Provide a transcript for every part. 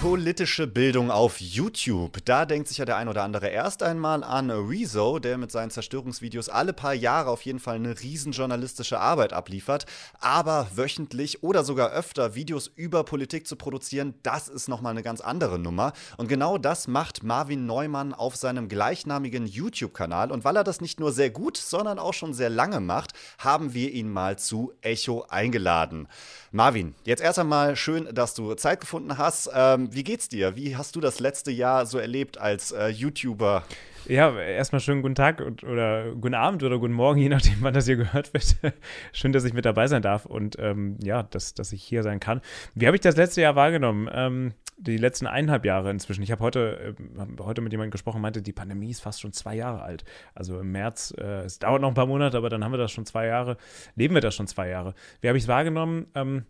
Politische Bildung auf YouTube. Da denkt sich ja der ein oder andere erst einmal an Rezo, der mit seinen Zerstörungsvideos alle paar Jahre auf jeden Fall eine riesen journalistische Arbeit abliefert. Aber wöchentlich oder sogar öfter Videos über Politik zu produzieren, das ist nochmal eine ganz andere Nummer. Und genau das macht Marvin Neumann auf seinem gleichnamigen YouTube-Kanal. Und weil er das nicht nur sehr gut, sondern auch schon sehr lange macht, haben wir ihn mal zu Echo eingeladen. Marvin, jetzt erst einmal schön, dass du Zeit gefunden hast. Ähm, wie geht's dir? Wie hast du das letzte Jahr so erlebt als äh, YouTuber? Ja, erstmal schönen guten Tag oder guten Abend oder guten Morgen, je nachdem, wann das hier gehört wird. Schön, dass ich mit dabei sein darf und ähm, ja, dass, dass ich hier sein kann. Wie habe ich das letzte Jahr wahrgenommen? Ähm, die letzten eineinhalb Jahre inzwischen. Ich habe heute, äh, heute mit jemandem gesprochen, meinte, die Pandemie ist fast schon zwei Jahre alt. Also im März, äh, es dauert noch ein paar Monate, aber dann haben wir das schon zwei Jahre, leben wir das schon zwei Jahre. Wie habe ich es wahrgenommen? Ähm,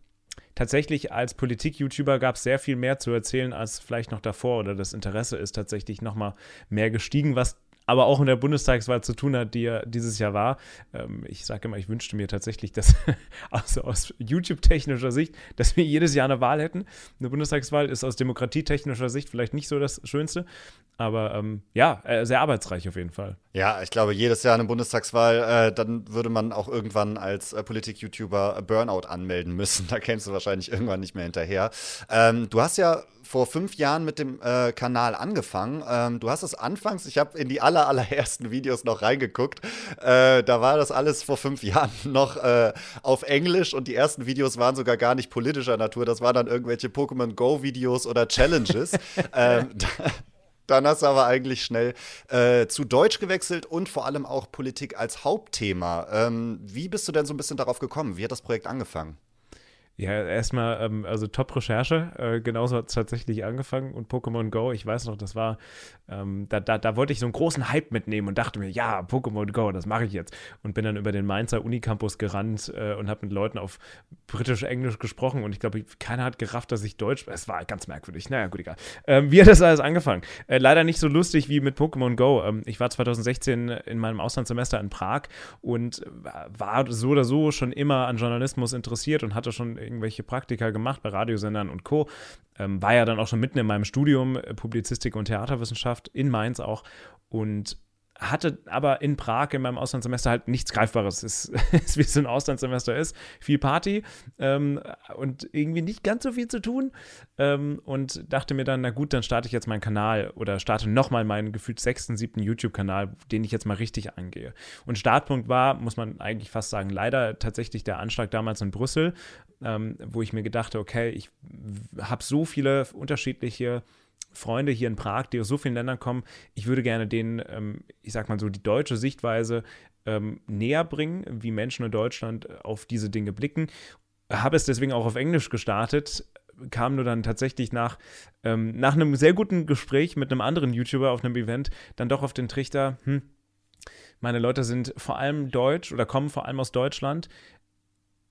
tatsächlich als Politik-YouTuber gab es sehr viel mehr zu erzählen als vielleicht noch davor oder das Interesse ist tatsächlich nochmal mehr gestiegen, was aber auch in der Bundestagswahl zu tun hat, die ja dieses Jahr war. Ähm, ich sage immer, ich wünschte mir tatsächlich, dass also aus YouTube-technischer Sicht, dass wir jedes Jahr eine Wahl hätten. Eine Bundestagswahl ist aus demokratietechnischer Sicht vielleicht nicht so das Schönste, aber ähm, ja, äh, sehr arbeitsreich auf jeden Fall. Ja, ich glaube, jedes Jahr eine Bundestagswahl, äh, dann würde man auch irgendwann als äh, Politik-YouTuber Burnout anmelden müssen. Da kennst du wahrscheinlich irgendwann nicht mehr hinterher. Ähm, du hast ja vor fünf Jahren mit dem äh, Kanal angefangen. Ähm, du hast es anfangs, ich habe in die aller, allerersten Videos noch reingeguckt. Äh, da war das alles vor fünf Jahren noch äh, auf Englisch und die ersten Videos waren sogar gar nicht politischer Natur. Das waren dann irgendwelche Pokémon Go-Videos oder Challenges. ähm, dann hast du aber eigentlich schnell äh, zu Deutsch gewechselt und vor allem auch Politik als Hauptthema. Ähm, wie bist du denn so ein bisschen darauf gekommen? Wie hat das Projekt angefangen? Ja, erstmal, ähm, also Top-Recherche. Äh, genauso hat es tatsächlich angefangen. Und Pokémon Go, ich weiß noch, das war, ähm, da, da, da wollte ich so einen großen Hype mitnehmen und dachte mir, ja, Pokémon Go, das mache ich jetzt. Und bin dann über den Mainzer Unicampus gerannt äh, und habe mit Leuten auf britisch-englisch gesprochen. Und ich glaube, keiner hat gerafft, dass ich Deutsch. Es war ganz merkwürdig. Naja, gut, egal. Ähm, wie hat das alles angefangen? Äh, leider nicht so lustig wie mit Pokémon Go. Ähm, ich war 2016 in meinem Auslandssemester in Prag und war so oder so schon immer an Journalismus interessiert und hatte schon irgendwelche Praktika gemacht bei Radiosendern und Co. Ähm, war ja dann auch schon mitten in meinem Studium äh, Publizistik und Theaterwissenschaft in Mainz auch und hatte aber in Prag in meinem Auslandssemester halt nichts Greifbares. Es ist, wie es ein Auslandssemester ist. Viel Party ähm, und irgendwie nicht ganz so viel zu tun. Ähm, und dachte mir dann, na gut, dann starte ich jetzt meinen Kanal oder starte nochmal meinen gefühlt sechsten, siebten YouTube-Kanal, den ich jetzt mal richtig angehe. Und Startpunkt war, muss man eigentlich fast sagen, leider tatsächlich der Anschlag damals in Brüssel, ähm, wo ich mir gedacht okay, ich habe so viele unterschiedliche Freunde hier in Prag, die aus so vielen Ländern kommen. Ich würde gerne denen, ähm, ich sag mal so, die deutsche Sichtweise ähm, näher bringen, wie Menschen in Deutschland auf diese Dinge blicken. Habe es deswegen auch auf Englisch gestartet, kam nur dann tatsächlich nach, ähm, nach einem sehr guten Gespräch mit einem anderen YouTuber auf einem Event dann doch auf den Trichter, hm, meine Leute sind vor allem deutsch oder kommen vor allem aus Deutschland.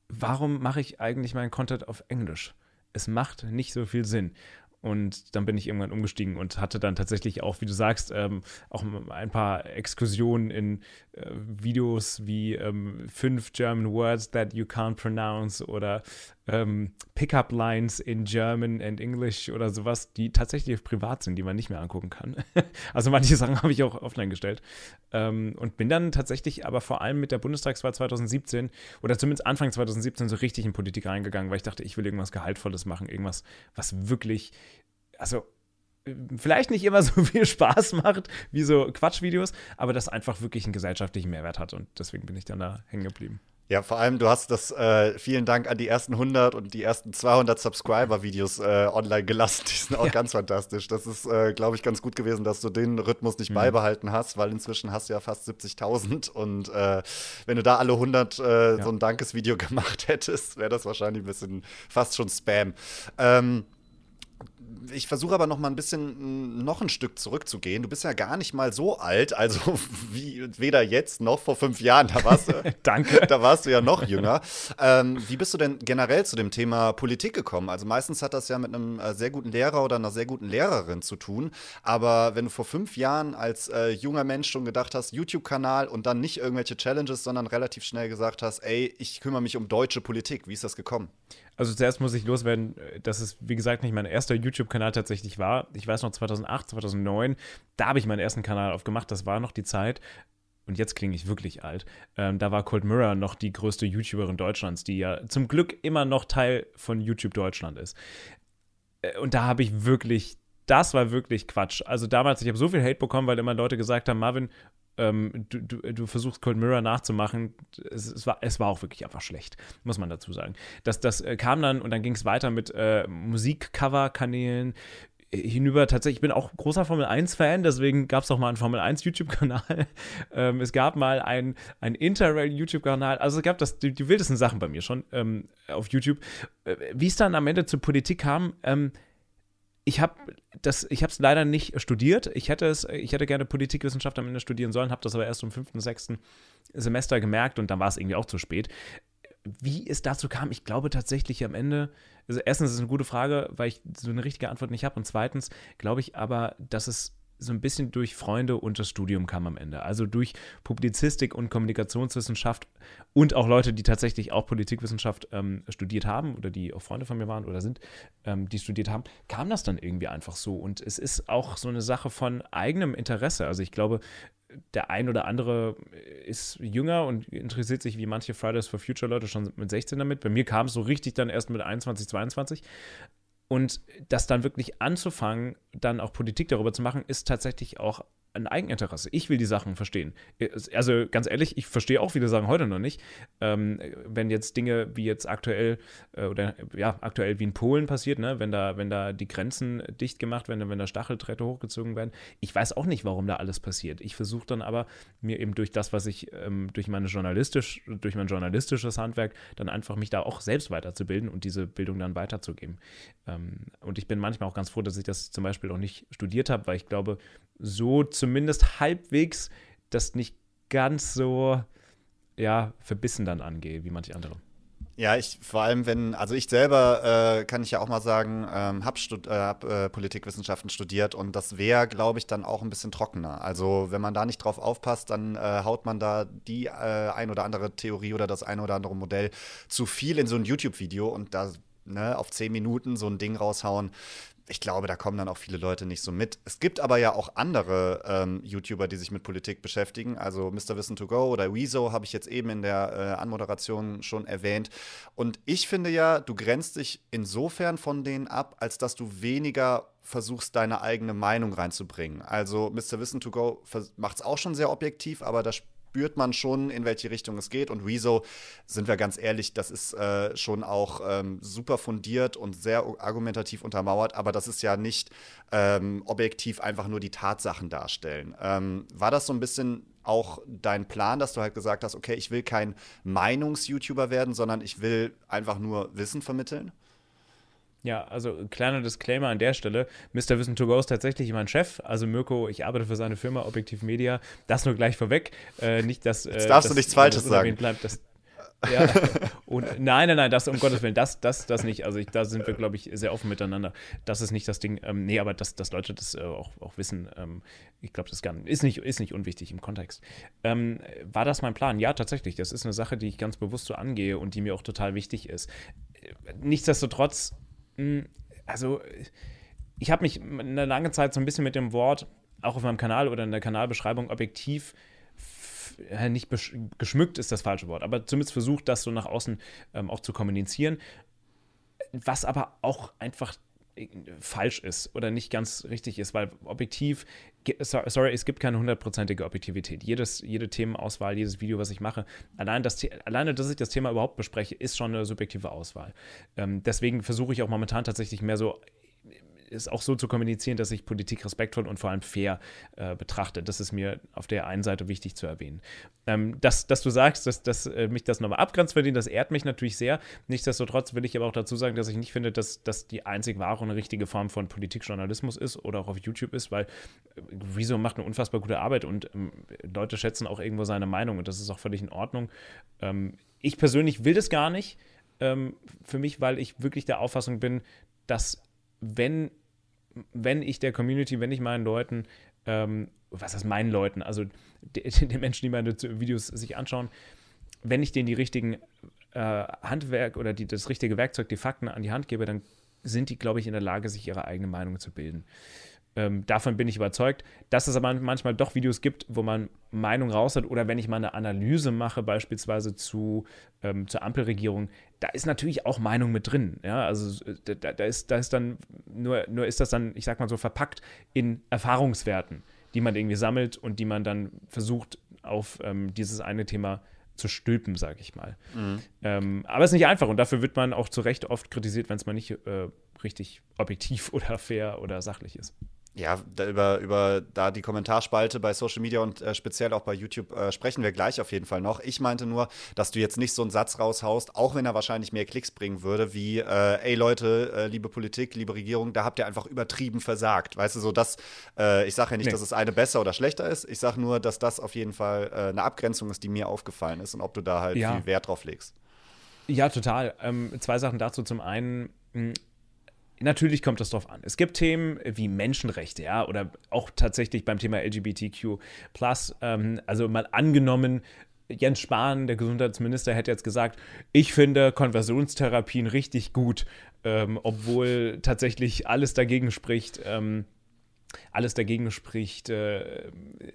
Warum mache ich eigentlich meinen Content auf Englisch? Es macht nicht so viel Sinn. Und dann bin ich irgendwann umgestiegen und hatte dann tatsächlich auch, wie du sagst, ähm, auch ein paar Exkursionen in Videos wie ähm, fünf German Words that you can't pronounce oder ähm, Pickup Lines in German and English oder sowas, die tatsächlich privat sind, die man nicht mehr angucken kann. also manche Sachen habe ich auch offline gestellt. Ähm, und bin dann tatsächlich aber vor allem mit der Bundestagswahl 2017 oder zumindest Anfang 2017 so richtig in Politik reingegangen, weil ich dachte, ich will irgendwas Gehaltvolles machen, irgendwas, was wirklich, also vielleicht nicht immer so viel Spaß macht wie so Quatschvideos, aber das einfach wirklich einen gesellschaftlichen Mehrwert hat und deswegen bin ich dann da hängen geblieben. Ja, vor allem, du hast das, äh, vielen Dank an die ersten 100 und die ersten 200 Subscriber-Videos äh, online gelassen. Die sind auch ja. ganz fantastisch. Das ist, äh, glaube ich, ganz gut gewesen, dass du den Rhythmus nicht mhm. beibehalten hast, weil inzwischen hast du ja fast 70.000 und äh, wenn du da alle 100 äh, ja. so ein Dankesvideo gemacht hättest, wäre das wahrscheinlich ein bisschen fast schon Spam. Ähm, ich versuche aber noch mal ein bisschen noch ein Stück zurückzugehen. Du bist ja gar nicht mal so alt, also wie weder jetzt noch vor fünf Jahren. Da warst du, Danke. Da warst du ja noch jünger. Ähm, wie bist du denn generell zu dem Thema Politik gekommen? Also meistens hat das ja mit einem äh, sehr guten Lehrer oder einer sehr guten Lehrerin zu tun. Aber wenn du vor fünf Jahren als äh, junger Mensch schon gedacht hast, YouTube-Kanal und dann nicht irgendwelche Challenges, sondern relativ schnell gesagt hast, ey, ich kümmere mich um deutsche Politik. Wie ist das gekommen? Also zuerst muss ich loswerden, dass es, wie gesagt, nicht mein erster YouTube-Kanal tatsächlich war. Ich weiß noch 2008, 2009, da habe ich meinen ersten Kanal aufgemacht. Das war noch die Zeit. Und jetzt klinge ich wirklich alt. Ähm, da war Cold Mirror noch die größte YouTuberin Deutschlands, die ja zum Glück immer noch Teil von YouTube Deutschland ist. Äh, und da habe ich wirklich das war wirklich Quatsch. Also damals, ich habe so viel Hate bekommen, weil immer Leute gesagt haben, Marvin, ähm, du, du, du, versuchst Cold Mirror nachzumachen. Es, es, war, es war auch wirklich einfach schlecht, muss man dazu sagen. Das, das äh, kam dann und dann ging es weiter mit äh, Musikcover-Kanälen hinüber tatsächlich, ich bin auch großer Formel 1-Fan, deswegen gab es auch mal einen Formel 1 YouTube-Kanal. ähm, es gab mal einen, einen Interrail-YouTube-Kanal. Also es gab das, die, die, wildesten Sachen bei mir schon ähm, auf YouTube. Äh, Wie es dann am Ende zur Politik kam, ähm, ich habe das, ich habe es leider nicht studiert. Ich hätte es, ich hätte gerne Politikwissenschaft am Ende studieren sollen, habe das aber erst im fünften, sechsten Semester gemerkt und dann war es irgendwie auch zu spät. Wie es dazu kam, ich glaube tatsächlich am Ende, also erstens ist es eine gute Frage, weil ich so eine richtige Antwort nicht habe und zweitens glaube ich aber, dass es so ein bisschen durch Freunde und das Studium kam am Ende. Also durch Publizistik und Kommunikationswissenschaft und auch Leute, die tatsächlich auch Politikwissenschaft ähm, studiert haben oder die auch Freunde von mir waren oder sind, ähm, die studiert haben, kam das dann irgendwie einfach so. Und es ist auch so eine Sache von eigenem Interesse. Also ich glaube, der ein oder andere ist jünger und interessiert sich wie manche Fridays for Future Leute schon mit 16 damit. Bei mir kam es so richtig dann erst mit 21, 22. Und das dann wirklich anzufangen, dann auch Politik darüber zu machen, ist tatsächlich auch ein Eigeninteresse. Ich will die Sachen verstehen. Also ganz ehrlich, ich verstehe auch viele Sachen heute noch nicht. Ähm, wenn jetzt Dinge wie jetzt aktuell äh, oder ja, aktuell wie in Polen passiert, ne, wenn da, wenn da die Grenzen dicht gemacht werden, wenn da Stachelträte hochgezogen werden, ich weiß auch nicht, warum da alles passiert. Ich versuche dann aber mir eben durch das, was ich ähm, durch meine journalistisch, durch mein journalistisches Handwerk dann einfach mich da auch selbst weiterzubilden und diese Bildung dann weiterzugeben. Ähm, und ich bin manchmal auch ganz froh, dass ich das zum Beispiel auch nicht studiert habe, weil ich glaube, so zumindest halbwegs das nicht ganz so ja, verbissen dann angehe, wie manche andere. Ja, ich vor allem, wenn, also ich selber äh, kann ich ja auch mal sagen, ähm, habe äh, hab, äh, Politikwissenschaften studiert und das wäre, glaube ich, dann auch ein bisschen trockener. Also wenn man da nicht drauf aufpasst, dann äh, haut man da die äh, ein oder andere Theorie oder das ein oder andere Modell zu viel in so ein YouTube-Video und da ne, auf zehn Minuten so ein Ding raushauen, ich glaube, da kommen dann auch viele Leute nicht so mit. Es gibt aber ja auch andere ähm, YouTuber, die sich mit Politik beschäftigen. Also Mr. Wissen to Go oder Weezo habe ich jetzt eben in der äh, Anmoderation schon erwähnt. Und ich finde ja, du grenzt dich insofern von denen ab, als dass du weniger versuchst, deine eigene Meinung reinzubringen. Also Mr. Wissen to Go macht es auch schon sehr objektiv, aber da spürt man schon, in welche Richtung es geht. Und Rezo, sind wir ganz ehrlich, das ist äh, schon auch ähm, super fundiert und sehr argumentativ untermauert, aber das ist ja nicht ähm, objektiv einfach nur die Tatsachen darstellen. Ähm, war das so ein bisschen auch dein Plan, dass du halt gesagt hast, okay, ich will kein Meinungs-YouTuber werden, sondern ich will einfach nur Wissen vermitteln? Ja, also kleiner Disclaimer an der Stelle. Mr. Wissen to Go ist tatsächlich mein Chef. Also Mirko, ich arbeite für seine Firma Objektiv Media. Das nur gleich vorweg. Äh, nicht, dass. Äh, Jetzt darfst dass, du nichts Falsches sagen. Bleibt, dass, ja, und nein, nein, nein, das um Gottes Willen, das, das, das nicht. Also ich, da sind wir, glaube ich, sehr offen miteinander. Das ist nicht das Ding. Ähm, nee, aber dass, dass Leute das äh, auch, auch wissen, ähm, ich glaube, das kann, ist, nicht, ist nicht unwichtig im Kontext. Ähm, war das mein Plan? Ja, tatsächlich. Das ist eine Sache, die ich ganz bewusst so angehe und die mir auch total wichtig ist. Nichtsdestotrotz hm, also, ich habe mich eine lange Zeit so ein bisschen mit dem Wort, auch auf meinem Kanal oder in der Kanalbeschreibung, objektiv nicht geschmückt ist das falsche Wort, aber zumindest versucht, das so nach außen ähm, auch zu kommunizieren, was aber auch einfach falsch ist oder nicht ganz richtig ist, weil objektiv, sorry, es gibt keine hundertprozentige Objektivität. Jedes, jede Themenauswahl, jedes Video, was ich mache, allein das, alleine, dass ich das Thema überhaupt bespreche, ist schon eine subjektive Auswahl. Ähm, deswegen versuche ich auch momentan tatsächlich mehr so es auch so zu kommunizieren, dass ich Politik respektvoll und vor allem fair äh, betrachte. Das ist mir auf der einen Seite wichtig zu erwähnen. Ähm, dass, dass du sagst, dass, dass äh, mich das nochmal abgrenzt verdient, das ehrt mich natürlich sehr. Nichtsdestotrotz will ich aber auch dazu sagen, dass ich nicht finde, dass das die einzig wahre und richtige Form von Politikjournalismus ist oder auch auf YouTube ist, weil äh, Rezo macht eine unfassbar gute Arbeit und ähm, Leute schätzen auch irgendwo seine Meinung und das ist auch völlig in Ordnung. Ähm, ich persönlich will das gar nicht ähm, für mich, weil ich wirklich der Auffassung bin, dass wenn, wenn ich der Community, wenn ich meinen Leuten, ähm, was heißt meinen Leuten, also den Menschen, die meine Videos sich anschauen, wenn ich denen die richtigen äh, Handwerk oder die, das richtige Werkzeug, die Fakten an die Hand gebe, dann sind die, glaube ich, in der Lage, sich ihre eigene Meinung zu bilden. Ähm, davon bin ich überzeugt, dass es aber manchmal doch Videos gibt, wo man Meinung raus hat oder wenn ich mal eine Analyse mache, beispielsweise zu, ähm, zur Ampelregierung, da ist natürlich auch Meinung mit drin. Ja, also äh, da, da, ist, da ist dann, nur, nur ist das dann, ich sag mal so, verpackt in Erfahrungswerten, die man irgendwie sammelt und die man dann versucht, auf ähm, dieses eine Thema zu stülpen, sage ich mal. Mhm. Ähm, aber es ist nicht einfach und dafür wird man auch zu Recht oft kritisiert, wenn es mal nicht äh, richtig objektiv oder fair oder sachlich ist. Ja, über, über da die Kommentarspalte bei Social Media und äh, speziell auch bei YouTube äh, sprechen wir gleich auf jeden Fall noch. Ich meinte nur, dass du jetzt nicht so einen Satz raushaust, auch wenn er wahrscheinlich mehr Klicks bringen würde, wie, äh, ey Leute, äh, liebe Politik, liebe Regierung, da habt ihr einfach übertrieben versagt. Weißt du, so dass, äh, ich sage ja nicht, nee. dass es eine besser oder schlechter ist, ich sage nur, dass das auf jeden Fall äh, eine Abgrenzung ist, die mir aufgefallen ist und ob du da halt ja. viel Wert drauf legst. Ja, total. Ähm, zwei Sachen dazu. Zum einen, hm, Natürlich kommt das drauf an. Es gibt Themen wie Menschenrechte, ja, oder auch tatsächlich beim Thema LGBTQ. Ähm, also mal angenommen, Jens Spahn, der Gesundheitsminister, hätte jetzt gesagt, ich finde Konversionstherapien richtig gut, ähm, obwohl tatsächlich alles dagegen spricht. Ähm, alles dagegen spricht, äh,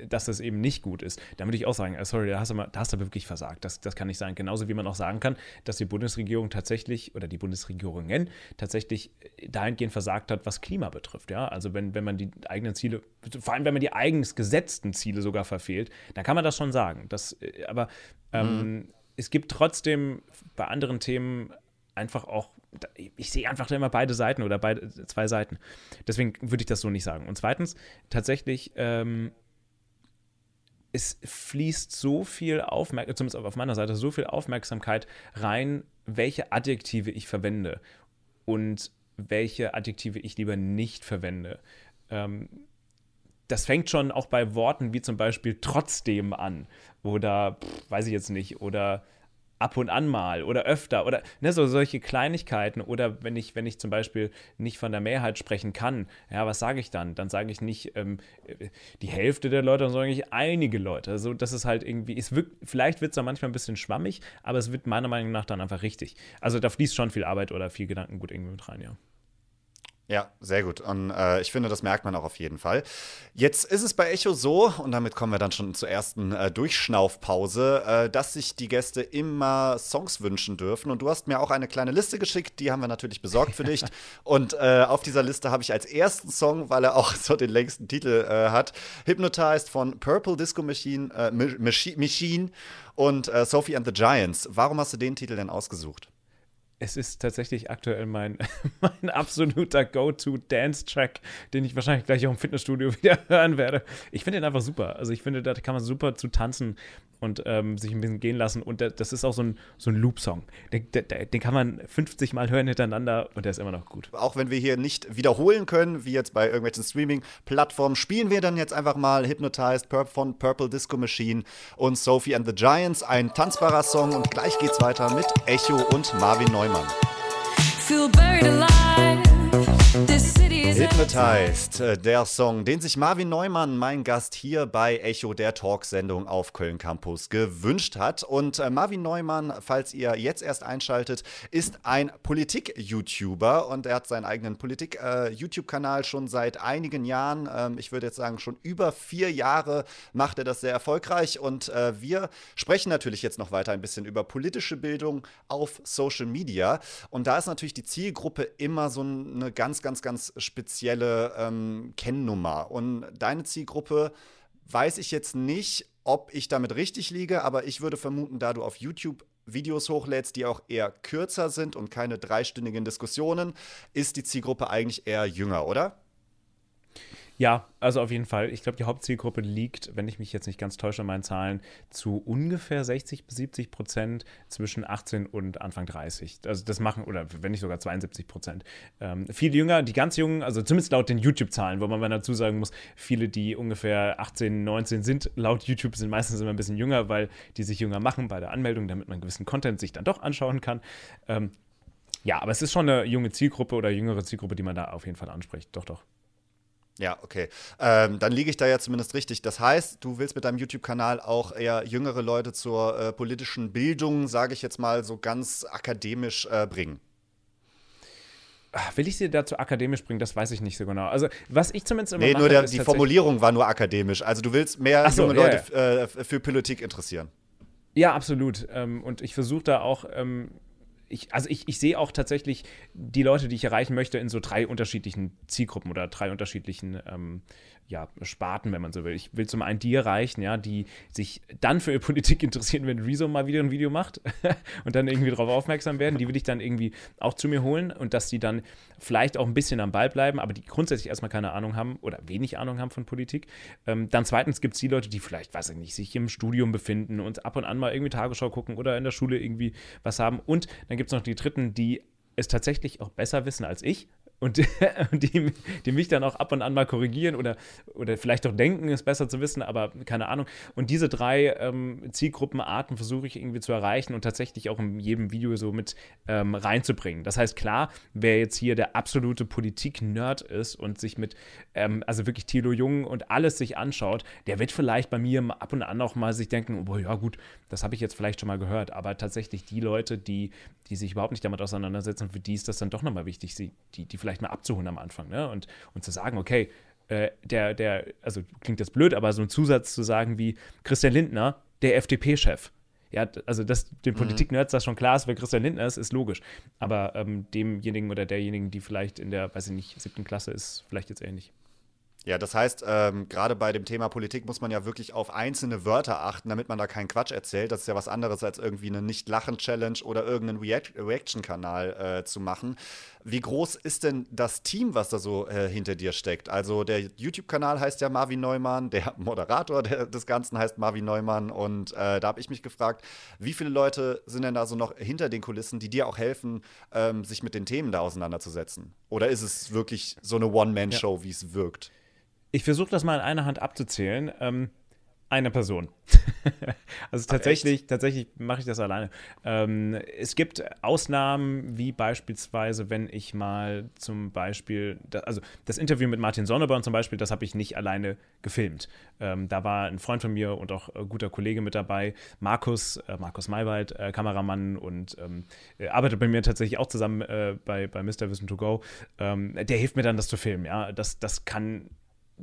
dass das eben nicht gut ist. Da würde ich auch sagen, äh, sorry, da hast du, mal, da hast du wirklich versagt. Das, das kann nicht sein. Genauso wie man auch sagen kann, dass die Bundesregierung tatsächlich oder die Bundesregierungen tatsächlich dahingehend versagt hat, was Klima betrifft. Ja? Also wenn, wenn man die eigenen Ziele, vor allem wenn man die eigens gesetzten Ziele sogar verfehlt, dann kann man das schon sagen. Das, äh, aber ähm, mhm. es gibt trotzdem bei anderen Themen einfach auch ich sehe einfach immer beide Seiten oder beide, zwei Seiten. Deswegen würde ich das so nicht sagen. Und zweitens, tatsächlich, ähm, es fließt so viel Aufmerksamkeit, zumindest auf meiner Seite, so viel Aufmerksamkeit rein, welche Adjektive ich verwende und welche Adjektive ich lieber nicht verwende. Ähm, das fängt schon auch bei Worten wie zum Beispiel trotzdem an oder pff, weiß ich jetzt nicht oder ab und an mal oder öfter oder ne, so solche Kleinigkeiten oder wenn ich, wenn ich zum Beispiel nicht von der Mehrheit sprechen kann, ja, was sage ich dann? Dann sage ich nicht ähm, die Hälfte der Leute, sondern ich einige Leute. Also das ist halt irgendwie, es wirkt, vielleicht wird es dann manchmal ein bisschen schwammig, aber es wird meiner Meinung nach dann einfach richtig. Also da fließt schon viel Arbeit oder viel Gedankengut irgendwie mit rein, ja. Ja, sehr gut. Und äh, ich finde, das merkt man auch auf jeden Fall. Jetzt ist es bei Echo so, und damit kommen wir dann schon zur ersten äh, Durchschnaufpause, äh, dass sich die Gäste immer Songs wünschen dürfen. Und du hast mir auch eine kleine Liste geschickt, die haben wir natürlich besorgt für dich. und äh, auf dieser Liste habe ich als ersten Song, weil er auch so den längsten Titel äh, hat, Hypnotized von Purple Disco Machine, äh, Machine und Sophie and the Giants. Warum hast du den Titel denn ausgesucht? Es ist tatsächlich aktuell mein, mein absoluter Go-To-Dance-Track, den ich wahrscheinlich gleich auch im Fitnessstudio wieder hören werde. Ich finde den einfach super. Also ich finde, da kann man super zu tanzen und ähm, sich ein bisschen gehen lassen. Und das ist auch so ein, so ein Loop-Song. Den, den, kann man 50 Mal hören hintereinander und der ist immer noch gut. Auch wenn wir hier nicht wiederholen können, wie jetzt bei irgendwelchen Streaming-Plattformen, spielen wir dann jetzt einfach mal Hypnotized von Purple Disco Machine und Sophie and the Giants. Ein tanzbarer Song und gleich geht's weiter mit Echo und Marvin Neumann. Feel buried alive. This Hypnotized, äh, der Song, den sich Marvin Neumann, mein Gast hier bei Echo der Talksendung auf Köln Campus, gewünscht hat. Und äh, Marvin Neumann, falls ihr jetzt erst einschaltet, ist ein Politik-YouTuber und er hat seinen eigenen Politik-YouTube-Kanal äh, schon seit einigen Jahren. Ähm, ich würde jetzt sagen, schon über vier Jahre macht er das sehr erfolgreich. Und wir sprechen natürlich jetzt noch weiter ein bisschen über politische Bildung auf Social Media. Und da ist natürlich die Zielgruppe immer so eine ganz, ganz, ganz spezielle ähm, Kennnummer. Und deine Zielgruppe weiß ich jetzt nicht, ob ich damit richtig liege, aber ich würde vermuten, da du auf YouTube Videos hochlädst, die auch eher kürzer sind und keine dreistündigen Diskussionen, ist die Zielgruppe eigentlich eher jünger, oder? Ja, also auf jeden Fall. Ich glaube, die Hauptzielgruppe liegt, wenn ich mich jetzt nicht ganz täusche an meinen Zahlen, zu ungefähr 60 bis 70 Prozent zwischen 18 und Anfang 30. Also das machen, oder wenn nicht sogar 72 Prozent. Ähm, viele jünger, die ganz jungen, also zumindest laut den YouTube-Zahlen, wo man mal dazu sagen muss, viele, die ungefähr 18, 19 sind, laut YouTube sind meistens immer ein bisschen jünger, weil die sich jünger machen bei der Anmeldung, damit man gewissen Content sich dann doch anschauen kann. Ähm, ja, aber es ist schon eine junge Zielgruppe oder jüngere Zielgruppe, die man da auf jeden Fall anspricht. Doch, doch. Ja, okay. Ähm, dann liege ich da ja zumindest richtig. Das heißt, du willst mit deinem YouTube-Kanal auch eher jüngere Leute zur äh, politischen Bildung, sage ich jetzt mal so ganz akademisch, äh, bringen. Ah, will ich sie dazu akademisch bringen? Das weiß ich nicht so genau. Also, was ich zumindest immer Nee, mache, nur der, die Formulierung war nur akademisch. Also, du willst mehr so, junge ja, Leute Äh, für Politik interessieren. Ja, absolut. Ähm, und ich versuche da auch, ähm, ich, also ich, ich sehe auch tatsächlich die Leute, die ich erreichen möchte, in so drei unterschiedlichen Zielgruppen oder drei unterschiedlichen ähm, ja, Sparten, wenn man so will. Ich will zum einen die erreichen, ja, die sich dann für Politik interessieren, wenn Rezo mal wieder ein Video macht und dann irgendwie darauf aufmerksam werden. Die will ich dann irgendwie auch zu mir holen und dass die dann vielleicht auch ein bisschen am Ball bleiben, aber die grundsätzlich erstmal keine Ahnung haben oder wenig Ahnung haben von Politik. Ähm, dann zweitens gibt es die Leute, die vielleicht, weiß ich nicht, sich im Studium befinden und ab und an mal irgendwie Tagesschau gucken oder in der Schule irgendwie was haben. Und dann gibt es noch die dritten, die es tatsächlich auch besser wissen als ich und, die, die mich dann auch ab und an mal korrigieren oder, oder vielleicht auch denken, es besser zu wissen, aber keine Ahnung. Und diese drei ähm, Zielgruppenarten versuche ich irgendwie zu erreichen und tatsächlich auch in jedem Video so mit ähm, reinzubringen. Das heißt, klar, wer jetzt hier der absolute Politik-Nerd ist und sich mit, ähm, also wirklich Thilo Jung und alles sich anschaut, der wird vielleicht bei mir ab und an auch mal sich denken, oh ja gut, das habe ich jetzt vielleicht schon mal gehört, aber tatsächlich die Leute, die, die sich überhaupt nicht damit auseinandersetzen, für die ist das dann doch nochmal wichtig, die, die vielleicht mal abzuholen am Anfang ne? und, und zu sagen, okay, äh, der, der, also klingt jetzt blöd, aber so ein Zusatz zu sagen wie Christian Lindner, der FDP-Chef. Ja, also dass den Politik-Nerds das schon klar ist, wer Christian Lindner ist, ist logisch. Aber ähm, demjenigen oder derjenigen, die vielleicht in der, weiß ich nicht, siebten Klasse ist, vielleicht jetzt ähnlich. Ja, das heißt, ähm, gerade bei dem Thema Politik muss man ja wirklich auf einzelne Wörter achten, damit man da keinen Quatsch erzählt. Das ist ja was anderes, als irgendwie eine Nicht-Lachen-Challenge oder irgendeinen React Reaction-Kanal äh, zu machen. Wie groß ist denn das Team, was da so äh, hinter dir steckt? Also der YouTube-Kanal heißt ja Marvin Neumann, der Moderator der, des Ganzen heißt Marvin Neumann und äh, da habe ich mich gefragt, wie viele Leute sind denn da so noch hinter den Kulissen, die dir auch helfen, ähm, sich mit den Themen da auseinanderzusetzen? Oder ist es wirklich so eine One-Man-Show, wie es wirkt? Ich versuche das mal in einer Hand abzuzählen. Ähm, eine Person. also tatsächlich, tatsächlich mache ich das alleine. Ähm, es gibt Ausnahmen, wie beispielsweise, wenn ich mal zum Beispiel, also das Interview mit Martin Sonneborn zum Beispiel, das habe ich nicht alleine gefilmt. Ähm, da war ein Freund von mir und auch äh, guter Kollege mit dabei, Markus, äh, Markus Maywald, äh, Kameramann und ähm, arbeitet bei mir tatsächlich auch zusammen äh, bei, bei Mr. Wissen to Go. Ähm, der hilft mir dann, das zu filmen. Ja, das, das kann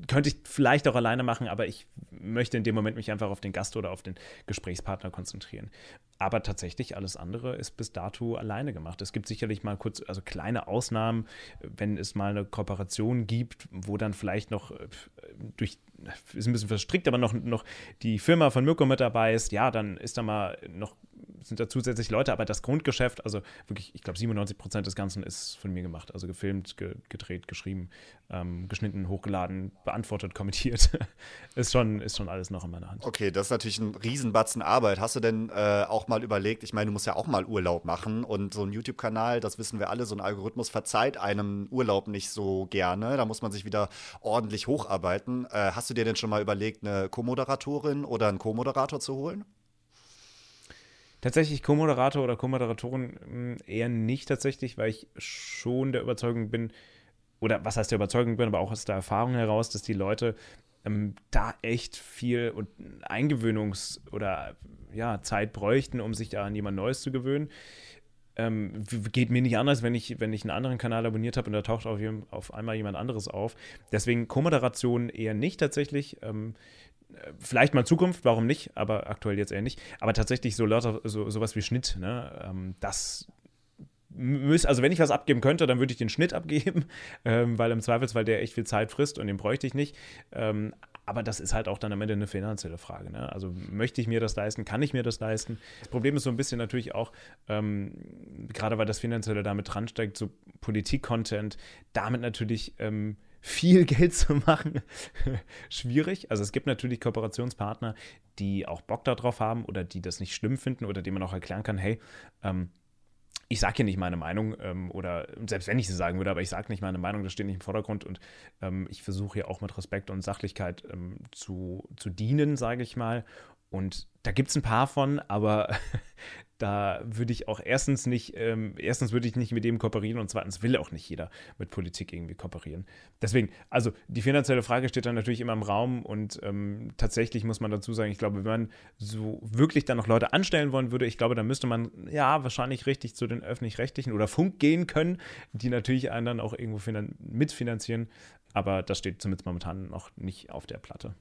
könnte ich vielleicht auch alleine machen, aber ich möchte in dem Moment mich einfach auf den Gast oder auf den Gesprächspartner konzentrieren. Aber tatsächlich alles andere ist bis dato alleine gemacht. Es gibt sicherlich mal kurz, also kleine Ausnahmen, wenn es mal eine Kooperation gibt, wo dann vielleicht noch äh, durch, ist ein bisschen verstrickt, aber noch, noch die Firma von Mirko mit dabei ist, ja, dann ist da mal noch, sind da zusätzlich Leute, aber das Grundgeschäft, also wirklich, ich glaube 97 Prozent des Ganzen ist von mir gemacht. Also gefilmt, ge gedreht, geschrieben, ähm, geschnitten, hochgeladen, beantwortet, kommentiert. ist, schon, ist schon alles noch in meiner Hand. Okay, das ist natürlich ein Riesenbatzen Arbeit. Hast du denn äh, auch mal überlegt, ich meine, du musst ja auch mal Urlaub machen und so ein YouTube-Kanal, das wissen wir alle, so ein Algorithmus verzeiht einem Urlaub nicht so gerne. Da muss man sich wieder ordentlich hocharbeiten. Äh, hast du dir denn schon mal überlegt, eine Co-Moderatorin oder einen Co-Moderator zu holen? Tatsächlich Co-Moderator oder Co-Moderatorin eher nicht tatsächlich, weil ich schon der Überzeugung bin, oder was heißt der Überzeugung bin, aber auch aus der Erfahrung heraus, dass die Leute ähm, da echt viel und Eingewöhnungs- oder ja, Zeit bräuchten, um sich da an jemand Neues zu gewöhnen. Ähm, geht mir nicht anders, wenn ich, wenn ich einen anderen Kanal abonniert habe und da taucht auf, auf einmal jemand anderes auf. Deswegen Co-Moderation eher nicht tatsächlich. Ähm, vielleicht mal in Zukunft, warum nicht, aber aktuell jetzt eher nicht. Aber tatsächlich so lauter, so, sowas wie Schnitt, ne, ähm, das müß, also wenn ich was abgeben könnte, dann würde ich den Schnitt abgeben, ähm, weil im Zweifelsfall der echt viel Zeit frisst und den bräuchte ich nicht. Ähm, aber das ist halt auch dann am Ende eine finanzielle Frage. Ne? Also möchte ich mir das leisten? Kann ich mir das leisten? Das Problem ist so ein bisschen natürlich auch, ähm, gerade weil das Finanzielle damit dransteckt, so Politik-Content, damit natürlich ähm, viel Geld zu machen, schwierig. Also es gibt natürlich Kooperationspartner, die auch Bock darauf haben oder die das nicht schlimm finden oder denen man auch erklären kann, hey, ähm, ich sage hier nicht meine Meinung ähm, oder selbst wenn ich sie sagen würde, aber ich sage nicht meine Meinung, das steht nicht im Vordergrund und ähm, ich versuche hier auch mit Respekt und Sachlichkeit ähm, zu, zu dienen, sage ich mal. Und da gibt es ein paar von, aber da würde ich auch erstens nicht, ähm, erstens würde ich nicht mit dem kooperieren und zweitens will auch nicht jeder mit Politik irgendwie kooperieren. Deswegen, also die finanzielle Frage steht dann natürlich immer im Raum und ähm, tatsächlich muss man dazu sagen, ich glaube, wenn man so wirklich dann noch Leute anstellen wollen würde, ich glaube, dann müsste man ja wahrscheinlich richtig zu den öffentlich-rechtlichen oder Funk gehen können, die natürlich einen dann auch irgendwo mitfinanzieren, aber das steht zumindest momentan noch nicht auf der Platte.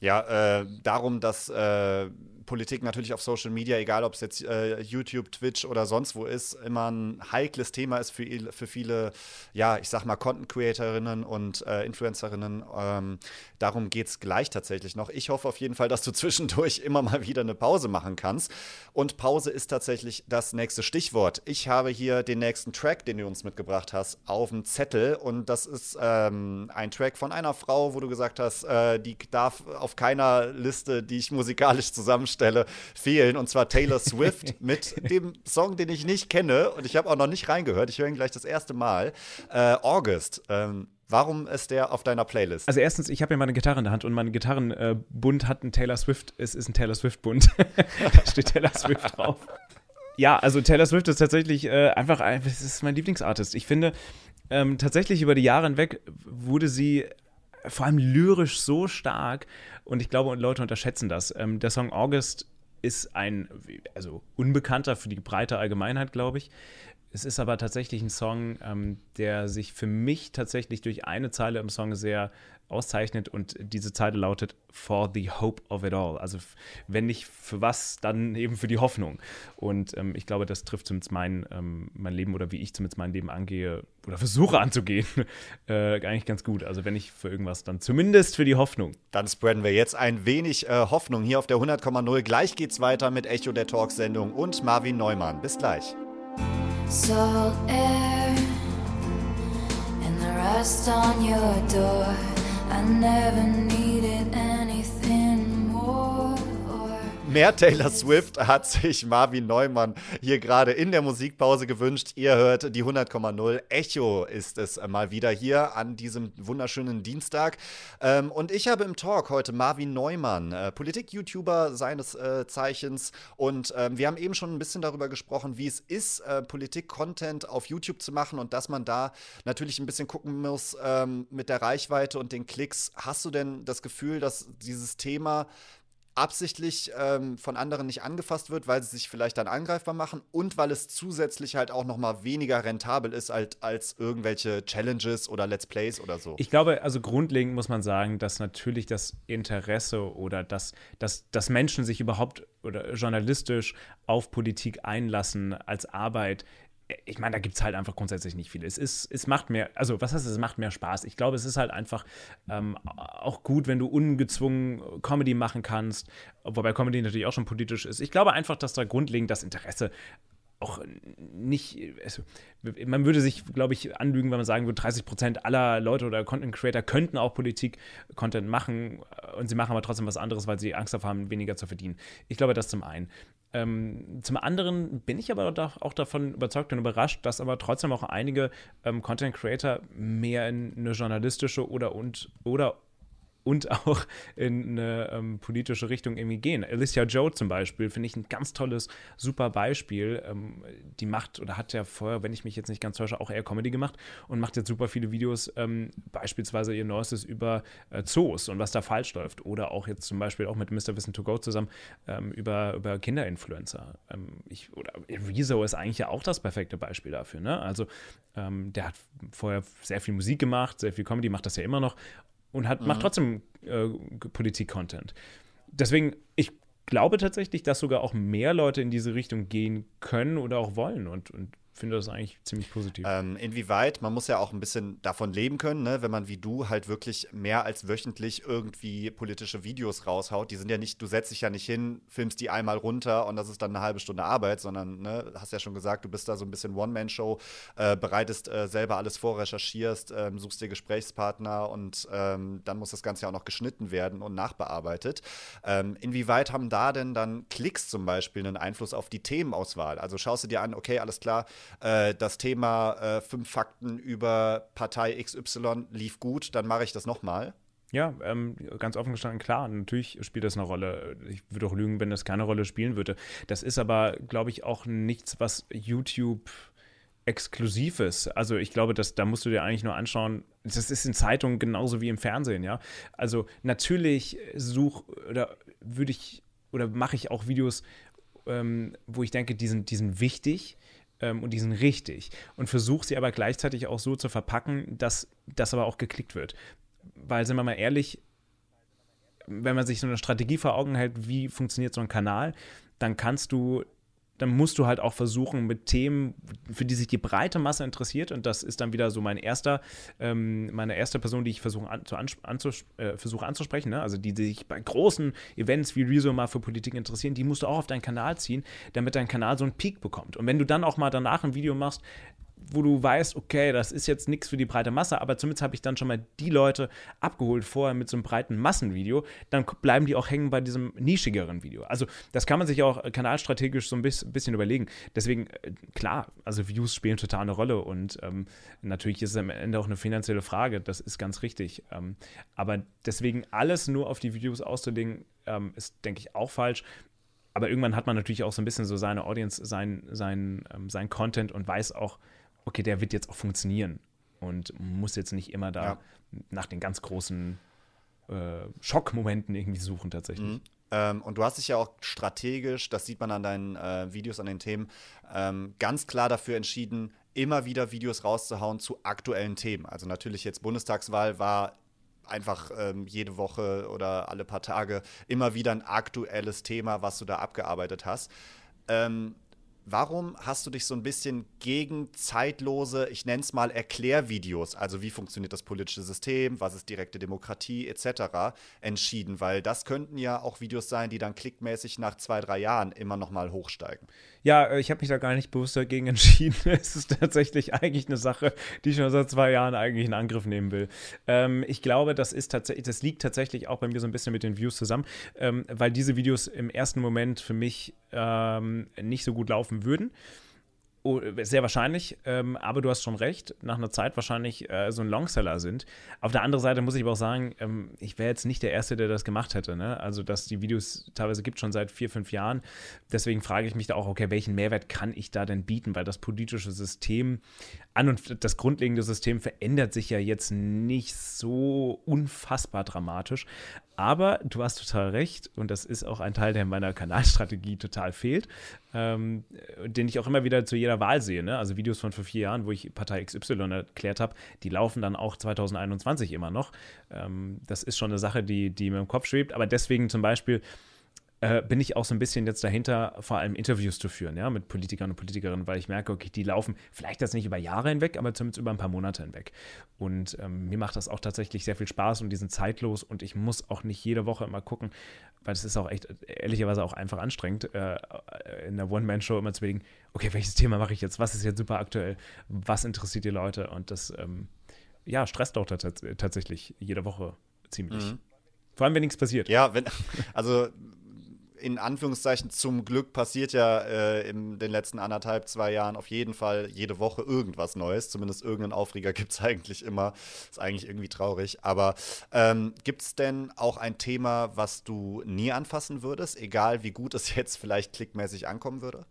Ja, äh, darum, dass äh, Politik natürlich auf Social Media, egal ob es jetzt äh, YouTube, Twitch oder sonst wo ist, immer ein heikles Thema ist für, für viele, ja, ich sag mal, Content-Creatorinnen und äh, Influencerinnen. Ähm, darum geht es gleich tatsächlich noch. Ich hoffe auf jeden Fall, dass du zwischendurch immer mal wieder eine Pause machen kannst. Und Pause ist tatsächlich das nächste Stichwort. Ich habe hier den nächsten Track, den du uns mitgebracht hast, auf dem Zettel. Und das ist ähm, ein Track von einer Frau, wo du gesagt hast, äh, die darf auf keiner Liste, die ich musikalisch zusammenstelle, Stelle fehlen, und zwar Taylor Swift mit dem Song, den ich nicht kenne und ich habe auch noch nicht reingehört. Ich höre ihn gleich das erste Mal. Äh, August. Ähm, Warum ist der auf deiner Playlist? Also erstens, ich habe ja meine Gitarre in der Hand und mein Gitarrenbund äh, hat einen Taylor Swift, es ist ein Taylor Swift-Bund. da steht Taylor Swift drauf. Ja, also Taylor Swift ist tatsächlich äh, einfach, es ist mein Lieblingsartist. Ich finde, ähm, tatsächlich über die Jahre hinweg wurde sie vor allem lyrisch so stark und ich glaube, Leute unterschätzen das. Ähm, der Song August ist ein, also unbekannter für die breite Allgemeinheit, glaube ich. Es ist aber tatsächlich ein Song, ähm, der sich für mich tatsächlich durch eine Zeile im Song sehr auszeichnet und diese Zeile lautet For the Hope of It All. Also wenn nicht für was, dann eben für die Hoffnung. Und ähm, ich glaube, das trifft zumindest mein, ähm, mein Leben oder wie ich zumindest mein Leben angehe oder versuche anzugehen, äh, eigentlich ganz gut. Also wenn nicht für irgendwas, dann zumindest für die Hoffnung. Dann spreaden wir jetzt ein wenig äh, Hoffnung hier auf der 100,0. Gleich geht's weiter mit Echo der Talksendung und Marvin Neumann. Bis gleich. Salt air and the rust on your door. I never needed anything. Mehr Taylor Swift hat sich Marvin Neumann hier gerade in der Musikpause gewünscht. Ihr hört die 100,0. Echo ist es mal wieder hier an diesem wunderschönen Dienstag. Ähm, und ich habe im Talk heute Marvin Neumann, äh, Politik-YouTuber seines äh, Zeichens. Und ähm, wir haben eben schon ein bisschen darüber gesprochen, wie es ist, äh, Politik-Content auf YouTube zu machen und dass man da natürlich ein bisschen gucken muss ähm, mit der Reichweite und den Klicks. Hast du denn das Gefühl, dass dieses Thema absichtlich ähm, von anderen nicht angefasst wird, weil sie sich vielleicht dann angreifbar machen und weil es zusätzlich halt auch noch mal weniger rentabel ist als, als irgendwelche Challenges oder Let's Plays oder so. Ich glaube, also grundlegend muss man sagen, dass natürlich das Interesse oder dass, dass, dass Menschen sich überhaupt oder journalistisch auf Politik einlassen als Arbeit ich meine, da gibt es halt einfach grundsätzlich nicht viel. Es, ist, es macht mehr, also was heißt es, macht mehr Spaß. Ich glaube, es ist halt einfach ähm, auch gut, wenn du ungezwungen Comedy machen kannst, wobei Comedy natürlich auch schon politisch ist. Ich glaube einfach, dass da grundlegend das Interesse auch nicht, also, man würde sich, glaube ich, anlügen, wenn man sagen würde, 30 Prozent aller Leute oder Content Creator könnten auch Politik-Content machen und sie machen aber trotzdem was anderes, weil sie Angst davor haben, weniger zu verdienen. Ich glaube, das zum einen. Ähm, zum anderen bin ich aber auch davon überzeugt und überrascht, dass aber trotzdem auch einige ähm, Content Creator mehr in eine journalistische oder und oder und auch in eine ähm, politische Richtung irgendwie gehen. Alicia Joe zum Beispiel finde ich ein ganz tolles, super Beispiel. Ähm, die macht oder hat ja vorher, wenn ich mich jetzt nicht ganz täusche, auch eher Comedy gemacht und macht jetzt super viele Videos, ähm, beispielsweise ihr neuestes über äh, Zoos und was da falsch läuft. Oder auch jetzt zum Beispiel auch mit Mr. Wissen to Go zusammen ähm, über, über Kinderinfluencer. Ähm, ich, oder Rezo ist eigentlich ja auch das perfekte Beispiel dafür. Ne? Also ähm, der hat vorher sehr viel Musik gemacht, sehr viel Comedy, macht das ja immer noch und hat, mhm. macht trotzdem äh, Politik-Content. Deswegen, ich glaube tatsächlich, dass sogar auch mehr Leute in diese Richtung gehen können oder auch wollen und, und finde das eigentlich ziemlich positiv. Ähm, inwieweit, man muss ja auch ein bisschen davon leben können, ne? wenn man wie du halt wirklich mehr als wöchentlich irgendwie politische Videos raushaut. Die sind ja nicht, du setzt dich ja nicht hin, filmst die einmal runter und das ist dann eine halbe Stunde Arbeit, sondern, ne, hast ja schon gesagt, du bist da so ein bisschen One-Man-Show, äh, bereitest äh, selber alles vor, recherchierst, ähm, suchst dir Gesprächspartner und ähm, dann muss das Ganze ja auch noch geschnitten werden und nachbearbeitet. Ähm, inwieweit haben da denn dann Klicks zum Beispiel einen Einfluss auf die Themenauswahl? Also schaust du dir an, okay, alles klar, äh, das Thema äh, fünf Fakten über Partei XY lief gut, dann mache ich das nochmal. Ja, ähm, ganz offen gestanden, klar, natürlich spielt das eine Rolle. Ich würde auch lügen, wenn das keine Rolle spielen würde. Das ist aber, glaube ich, auch nichts, was YouTube exklusiv ist. Also ich glaube, dass, da musst du dir eigentlich nur anschauen, das ist in Zeitungen genauso wie im Fernsehen, ja. Also natürlich such oder würde ich oder mache ich auch Videos, ähm, wo ich denke, die sind, die sind wichtig ähm, und die sind richtig und versuche sie aber gleichzeitig auch so zu verpacken, dass das aber auch geklickt wird. Weil, sind wir mal ehrlich, wenn man sich so eine Strategie vor Augen hält, wie funktioniert so ein Kanal, dann kannst du dann musst du halt auch versuchen, mit Themen, für die sich die breite Masse interessiert, und das ist dann wieder so mein erster, ähm, meine erste Person, die ich versuche, an, zu, anzus, äh, versuche anzusprechen, ne? also die, die sich bei großen Events wie Rezo mal für Politik interessieren, die musst du auch auf deinen Kanal ziehen, damit dein Kanal so einen Peak bekommt. Und wenn du dann auch mal danach ein Video machst, wo du weißt, okay, das ist jetzt nichts für die breite Masse, aber zumindest habe ich dann schon mal die Leute abgeholt vorher mit so einem breiten Massenvideo, dann bleiben die auch hängen bei diesem nischigeren Video. Also das kann man sich auch kanalstrategisch so ein bisschen überlegen. Deswegen, äh, klar, also Views spielen total eine Rolle und ähm, natürlich ist es am Ende auch eine finanzielle Frage, das ist ganz richtig. Ähm, aber deswegen alles nur auf die Videos auszulegen, ähm, ist, denke ich, auch falsch aber irgendwann hat man natürlich auch so ein bisschen so seine Audience, sein, sein, ähm, sein Content und weiß auch, okay, der wird jetzt auch funktionieren und muss jetzt nicht immer da ja. nach den ganz großen äh, Schockmomenten irgendwie suchen tatsächlich. Mhm. Ähm, und du hast dich ja auch strategisch, das sieht man an deinen äh, Videos, an den Themen, ähm, ganz klar dafür entschieden, immer wieder Videos rauszuhauen zu aktuellen Themen. Also natürlich jetzt Bundestagswahl war einfach ähm, jede Woche oder alle paar Tage immer wieder ein aktuelles Thema, was du da abgearbeitet hast. Ähm, Warum hast du dich so ein bisschen gegen zeitlose, ich nenne es mal Erklärvideos, also wie funktioniert das politische System, was ist direkte Demokratie etc. entschieden? Weil das könnten ja auch Videos sein, die dann klickmäßig nach zwei, drei Jahren immer noch mal hochsteigen. Ja, äh, ich habe mich da gar nicht bewusst dagegen entschieden. es ist tatsächlich eigentlich eine Sache, die ich schon seit zwei Jahren eigentlich in Angriff nehmen will. Ähm, ich glaube, das ist tatsächlich, das liegt tatsächlich auch bei mir so ein bisschen mit den Views zusammen, ähm, weil diese Videos im ersten Moment für mich ähm, nicht so gut laufen würden. Oh, sehr wahrscheinlich, ähm, aber du hast schon recht, nach einer Zeit wahrscheinlich äh, so ein Longseller sind. Auf der anderen Seite muss ich aber auch sagen, ähm, ich wäre jetzt nicht der Erste, der das gemacht hätte. Ne? Also, dass die Videos teilweise gibt schon seit vier, fünf Jahren. Deswegen frage ich mich da auch, okay, welchen Mehrwert kann ich da denn bieten? Weil das politische System an und das grundlegende System verändert sich ja jetzt nicht so unfassbar dramatisch. Aber du hast total recht und das ist auch ein Teil, der in meiner Kanalstrategie total fehlt, ähm, den ich auch immer wieder zu jeder Wahl sehe. Ne? Also Videos von vor vier Jahren, wo ich Partei XY erklärt habe, die laufen dann auch 2021 immer noch. Ähm, das ist schon eine Sache, die, die mir im Kopf schwebt. Aber deswegen zum Beispiel äh, bin ich auch so ein bisschen jetzt dahinter, vor allem Interviews zu führen, ja, mit Politikern und Politikerinnen, weil ich merke, okay, die laufen vielleicht jetzt nicht über Jahre hinweg, aber zumindest über ein paar Monate hinweg. Und ähm, mir macht das auch tatsächlich sehr viel Spaß und die sind zeitlos und ich muss auch nicht jede Woche immer gucken, weil es ist auch echt, ehrlicherweise auch einfach anstrengend, äh, in der One-Man-Show immer zu überlegen, okay, welches Thema mache ich jetzt, was ist jetzt super aktuell, was interessiert die Leute und das, ähm, ja, stresst auch tatsächlich jede Woche ziemlich. Mhm. Vor allem, wenn nichts passiert. Ja, wenn, also in Anführungszeichen zum Glück passiert ja äh, in den letzten anderthalb, zwei Jahren auf jeden Fall jede Woche irgendwas Neues. Zumindest irgendeinen Aufreger gibt es eigentlich immer. Ist eigentlich irgendwie traurig. Aber ähm, gibt es denn auch ein Thema, was du nie anfassen würdest, egal wie gut es jetzt vielleicht klickmäßig ankommen würde?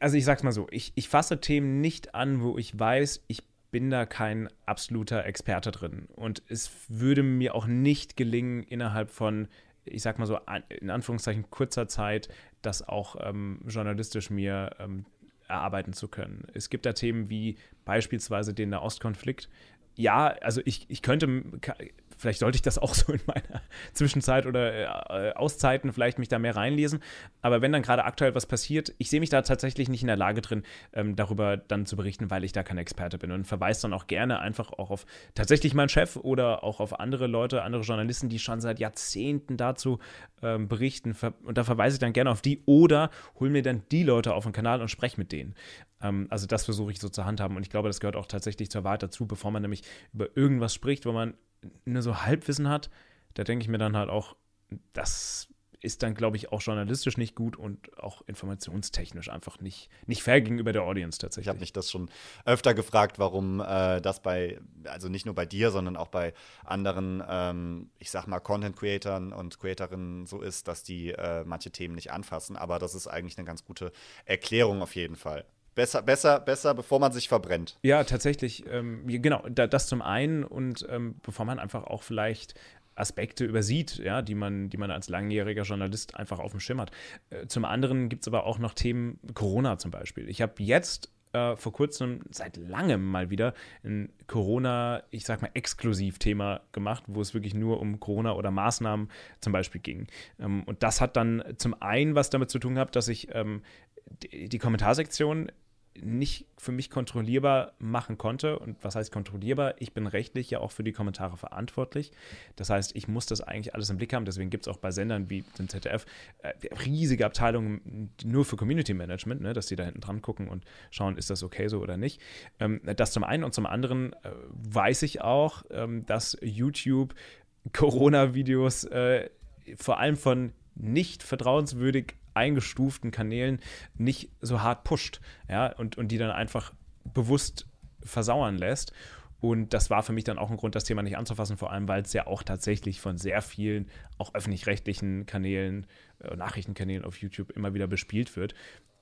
Also ich sag's mal so, ich, ich fasse Themen nicht an, wo ich weiß, ich bin da kein absoluter Experte drin. Und es würde mir auch nicht gelingen, innerhalb von ich sag mal so, in Anführungszeichen kurzer Zeit das auch ähm, journalistisch mir ähm, erarbeiten zu können. Es gibt da Themen wie beispielsweise den Nahostkonflikt. Ja, also ich, ich könnte vielleicht sollte ich das auch so in meiner Zwischenzeit oder äh, Auszeiten vielleicht mich da mehr reinlesen. Aber wenn dann gerade aktuell was passiert, ich sehe mich da tatsächlich nicht in der Lage drin, ähm, darüber dann zu berichten, weil ich da kein Experte bin und verweise dann auch gerne einfach auch auf tatsächlich meinen Chef oder auch auf andere Leute, andere Journalisten, die schon seit Jahrzehnten dazu ähm, berichten. Und da verweise ich dann gerne auf die oder hol mir dann die Leute auf den Kanal und spreche mit denen. Ähm, also das versuche ich so zu handhaben und ich glaube, das gehört auch tatsächlich zur Wahrheit dazu, bevor man nämlich über irgendwas spricht, wo man nur so Halbwissen hat, da denke ich mir dann halt auch, das ist dann, glaube ich, auch journalistisch nicht gut und auch informationstechnisch einfach nicht, nicht fair gegenüber der Audience tatsächlich. Ich habe mich das schon öfter gefragt, warum äh, das bei, also nicht nur bei dir, sondern auch bei anderen, ähm, ich sag mal, Content-Creatern und Creatorinnen so ist, dass die äh, manche Themen nicht anfassen. Aber das ist eigentlich eine ganz gute Erklärung auf jeden Fall. Besser, besser, besser, bevor man sich verbrennt. Ja, tatsächlich. Ähm, genau, da, das zum einen und ähm, bevor man einfach auch vielleicht Aspekte übersieht, ja, die man, die man als langjähriger Journalist einfach auf dem Schirm hat. Äh, zum anderen gibt es aber auch noch Themen, Corona zum Beispiel. Ich habe jetzt äh, vor kurzem seit langem mal wieder ein Corona, ich sag mal, Exklusiv-Thema gemacht, wo es wirklich nur um Corona oder Maßnahmen zum Beispiel ging. Ähm, und das hat dann zum einen was damit zu tun gehabt, dass ich ähm, die, die Kommentarsektion nicht für mich kontrollierbar machen konnte. Und was heißt kontrollierbar? Ich bin rechtlich ja auch für die Kommentare verantwortlich. Das heißt, ich muss das eigentlich alles im Blick haben. Deswegen gibt es auch bei Sendern wie dem ZDF äh, riesige Abteilungen nur für Community Management, ne, dass die da hinten dran gucken und schauen, ist das okay so oder nicht. Ähm, das zum einen und zum anderen äh, weiß ich auch, ähm, dass YouTube Corona-Videos äh, vor allem von nicht vertrauenswürdig eingestuften Kanälen nicht so hart pusht, ja, und, und die dann einfach bewusst versauern lässt. Und das war für mich dann auch ein Grund, das Thema nicht anzufassen, vor allem, weil es ja auch tatsächlich von sehr vielen, auch öffentlich-rechtlichen Kanälen, äh, Nachrichtenkanälen auf YouTube immer wieder bespielt wird.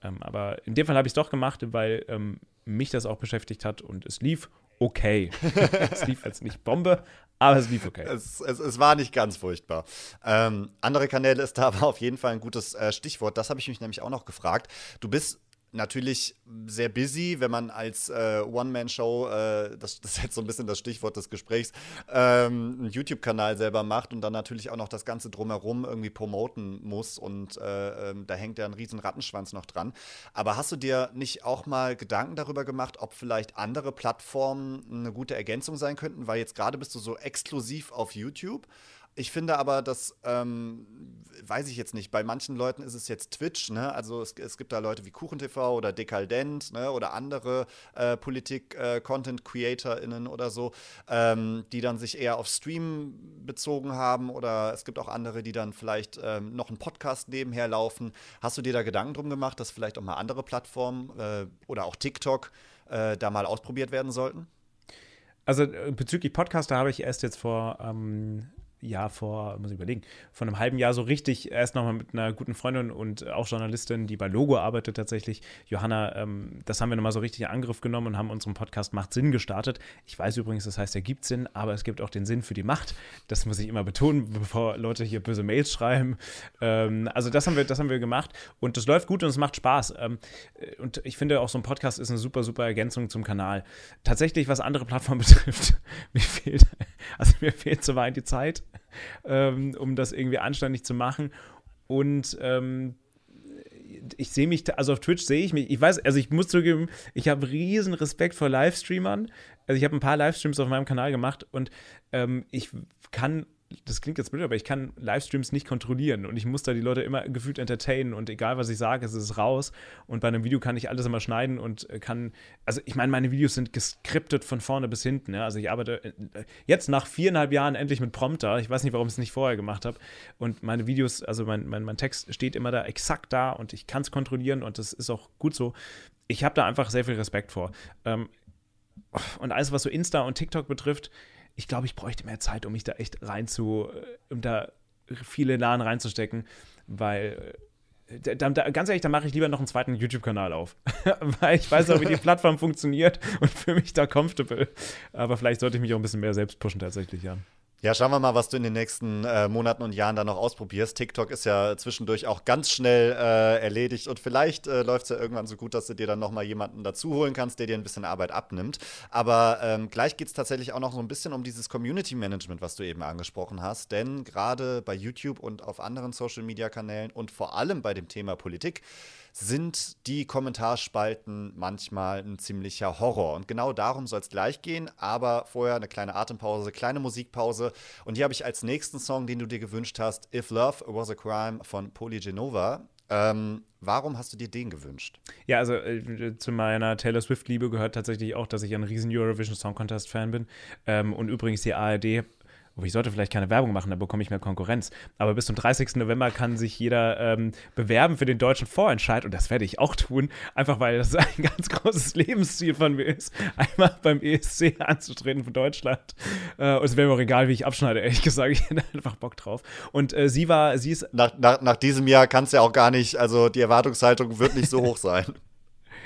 Ähm, aber in dem Fall habe ich es doch gemacht, weil ähm, mich das auch beschäftigt hat und es lief okay. es lief jetzt nicht Bombe, aber es lief okay. Es, es, es war nicht ganz furchtbar. Ähm, andere Kanäle ist da aber auf jeden Fall ein gutes äh, Stichwort. Das habe ich mich nämlich auch noch gefragt. Du bist natürlich sehr busy, wenn man als äh, One-Man-Show, äh, das, das, ist jetzt so ein bisschen das Stichwort des Gesprächs, ähm, einen YouTube-Kanal selber macht und dann natürlich auch noch das Ganze drumherum irgendwie promoten muss und äh, ähm, da hängt ja ein riesen Rattenschwanz noch dran. Aber hast du dir nicht auch mal Gedanken darüber gemacht, ob vielleicht andere Plattformen eine gute Ergänzung sein könnten? Weil jetzt gerade bist du so exklusiv auf YouTube ich finde aber, dass, ähm, weiß ich jetzt nicht, bei manchen Leuten ist es jetzt Twitch, ne? Also es, es gibt da Leute wie KuchenTV oder Dekaldent, ne? Oder andere äh, Politik-Content-CreatorInnen äh, oder so, ähm, die dann sich eher auf Stream bezogen haben. Oder es gibt auch andere, die dann vielleicht ähm, noch einen Podcast nebenher laufen. Hast du dir da Gedanken drum gemacht, dass vielleicht auch mal andere Plattformen äh, oder auch TikTok äh, da mal ausprobiert werden sollten? Also äh, bezüglich Podcaster habe ich erst jetzt vor ähm, ja, vor, muss ich überlegen, vor einem halben Jahr so richtig erst nochmal mit einer guten Freundin und auch Journalistin, die bei Logo arbeitet tatsächlich, Johanna, ähm, das haben wir nochmal so richtig in Angriff genommen und haben unseren Podcast Macht Sinn gestartet. Ich weiß übrigens, das heißt, er gibt Sinn, aber es gibt auch den Sinn für die Macht. Das muss ich immer betonen, bevor Leute hier böse Mails schreiben. Ähm, also das haben wir, das haben wir gemacht und das läuft gut und es macht Spaß. Ähm, und ich finde auch so ein Podcast ist eine super, super Ergänzung zum Kanal. Tatsächlich, was andere Plattformen betrifft, mir fehlt, also mir fehlt so weit die Zeit ähm, um das irgendwie anständig zu machen. Und ähm, ich sehe mich, also auf Twitch sehe ich mich, ich weiß, also ich muss zugeben, ich habe riesen Respekt vor Livestreamern. Also ich habe ein paar Livestreams auf meinem Kanal gemacht und ähm, ich kann das klingt jetzt blöd, aber ich kann Livestreams nicht kontrollieren und ich muss da die Leute immer gefühlt entertainen und egal was ich sage, es ist raus und bei einem Video kann ich alles immer schneiden und kann, also ich meine, meine Videos sind geskriptet von vorne bis hinten, ja? also ich arbeite äh, jetzt nach viereinhalb Jahren endlich mit Prompter, ich weiß nicht, warum ich es nicht vorher gemacht habe und meine Videos, also mein, mein, mein Text steht immer da exakt da und ich kann es kontrollieren und das ist auch gut so. Ich habe da einfach sehr viel Respekt vor. Ähm, und alles, was so Insta und TikTok betrifft, ich glaube, ich bräuchte mehr Zeit, um mich da echt rein zu, äh, um da viele Laden reinzustecken, weil äh, da, da, ganz ehrlich, da mache ich lieber noch einen zweiten YouTube-Kanal auf. Weil ich weiß auch, wie die Plattform funktioniert und für mich da comfortable. Aber vielleicht sollte ich mich auch ein bisschen mehr selbst pushen, tatsächlich, ja. Ja, schauen wir mal, was du in den nächsten äh, Monaten und Jahren da noch ausprobierst. TikTok ist ja zwischendurch auch ganz schnell äh, erledigt und vielleicht äh, läuft es ja irgendwann so gut, dass du dir dann nochmal jemanden dazu holen kannst, der dir ein bisschen Arbeit abnimmt. Aber ähm, gleich geht es tatsächlich auch noch so ein bisschen um dieses Community Management, was du eben angesprochen hast. Denn gerade bei YouTube und auf anderen Social Media Kanälen und vor allem bei dem Thema Politik sind die Kommentarspalten manchmal ein ziemlicher Horror. Und genau darum soll es gleich gehen. Aber vorher eine kleine Atempause, kleine Musikpause. Und hier habe ich als nächsten Song, den du dir gewünscht hast, If Love Was a Crime von Poli Genova. Ähm, warum hast du dir den gewünscht? Ja, also äh, zu meiner Taylor Swift-Liebe gehört tatsächlich auch, dass ich ein riesen Eurovision Song Contest-Fan bin. Ähm, und übrigens die ARD oh, ich sollte vielleicht keine Werbung machen, da bekomme ich mehr Konkurrenz. Aber bis zum 30. November kann sich jeder ähm, bewerben für den deutschen Vorentscheid und das werde ich auch tun, einfach weil das ein ganz großes Lebensziel von mir ist, einmal beim ESC anzutreten für Deutschland. Äh, und es wäre mir auch egal, wie ich abschneide, ehrlich gesagt. Ich hätte einfach Bock drauf. Und äh, sie war, sie ist. Nach, nach, nach diesem Jahr kann es ja auch gar nicht, also die Erwartungshaltung wird nicht so hoch sein.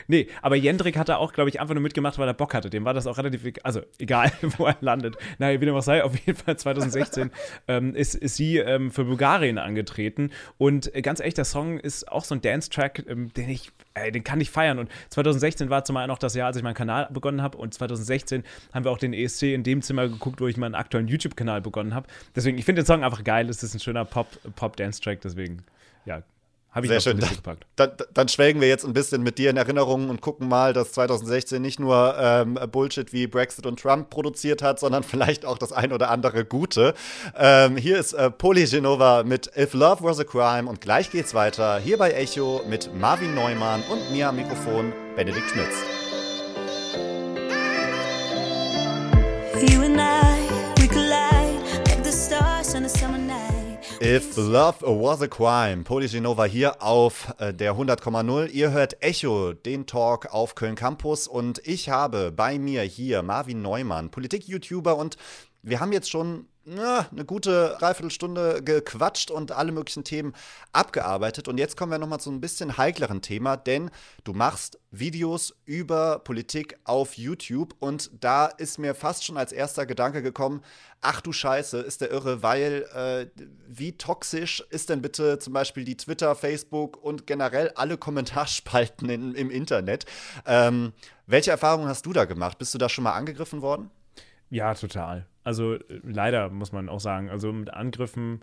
Nee, aber Jendrik hat da auch, glaube ich, einfach nur mitgemacht, weil er Bock hatte. Dem war das auch relativ, also egal, wo er landet. Naja, wie dem auch sei, auf jeden Fall 2016 ähm, ist, ist sie ähm, für Bulgarien angetreten. Und äh, ganz ehrlich, der Song ist auch so ein Dance-Track, ähm, den ich, ey, den kann ich feiern. Und 2016 war zum einen auch das Jahr, als ich meinen Kanal begonnen habe. Und 2016 haben wir auch den ESC in dem Zimmer geguckt, wo ich meinen aktuellen YouTube-Kanal begonnen habe. Deswegen, ich finde den Song einfach geil. Es ist ein schöner Pop-Dance-Track, deswegen, ja, habe ich Sehr schön. Dann, dann, dann, schwelgen wir jetzt ein bisschen mit dir in Erinnerungen und gucken mal, dass 2016 nicht nur ähm, Bullshit wie Brexit und Trump produziert hat, sondern vielleicht auch das ein oder andere Gute. Ähm, hier ist äh, Poli Genova mit If Love Was a Crime und gleich geht's weiter hier bei Echo mit Marvin Neumann und mir am Mikrofon Benedikt Schmitz. You and I, we collide like the stars on a summer night. If Love Was a Crime, Polygenova hier auf äh, der 100,0. Ihr hört Echo, den Talk auf Köln Campus und ich habe bei mir hier Marvin Neumann, Politik-YouTuber und wir haben jetzt schon na, eine gute Dreiviertelstunde gequatscht und alle möglichen Themen abgearbeitet. Und jetzt kommen wir nochmal zu einem bisschen heikleren Thema, denn du machst Videos über Politik auf YouTube und da ist mir fast schon als erster Gedanke gekommen, ach du Scheiße, ist der irre, weil äh, wie toxisch ist denn bitte zum Beispiel die Twitter, Facebook und generell alle Kommentarspalten in, im Internet? Ähm, welche Erfahrungen hast du da gemacht? Bist du da schon mal angegriffen worden? Ja, total. Also äh, leider muss man auch sagen, also mit Angriffen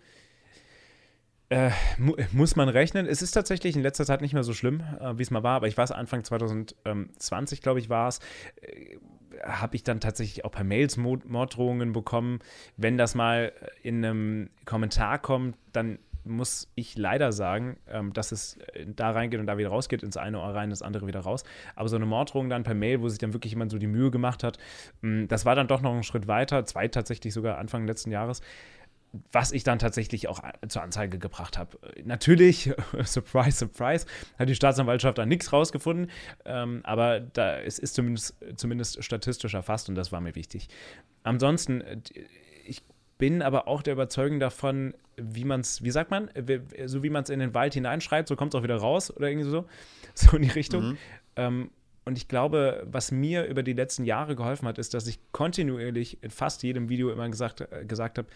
äh, mu muss man rechnen. Es ist tatsächlich in letzter Zeit nicht mehr so schlimm, äh, wie es mal war, aber ich weiß, Anfang 2020, glaube ich, war es, äh, habe ich dann tatsächlich auch per Mails Morddrohungen bekommen. Wenn das mal in einem Kommentar kommt, dann muss ich leider sagen, ähm, dass es äh, da reingeht und da wieder rausgeht, ins eine Ohr rein, das andere wieder raus. Aber so eine Morddrohung dann per Mail, wo sich dann wirklich jemand so die Mühe gemacht hat, mh, mm, das war dann doch noch einen Schritt weiter, zwei tatsächlich sogar Anfang letzten Jahres was ich dann tatsächlich auch zur Anzeige gebracht habe. Natürlich, surprise, surprise, hat die Staatsanwaltschaft da nichts rausgefunden, ähm, aber da, es ist zumindest, zumindest statistisch erfasst und das war mir wichtig. Ansonsten, äh, ich bin aber auch der Überzeugung davon, wie man es, wie sagt man, so wie man es in den Wald hineinschreibt, so kommt es auch wieder raus oder irgendwie so, so in die Richtung. Mhm. Ähm, und ich glaube, was mir über die letzten Jahre geholfen hat, ist, dass ich kontinuierlich in fast jedem Video immer gesagt, äh, gesagt habe,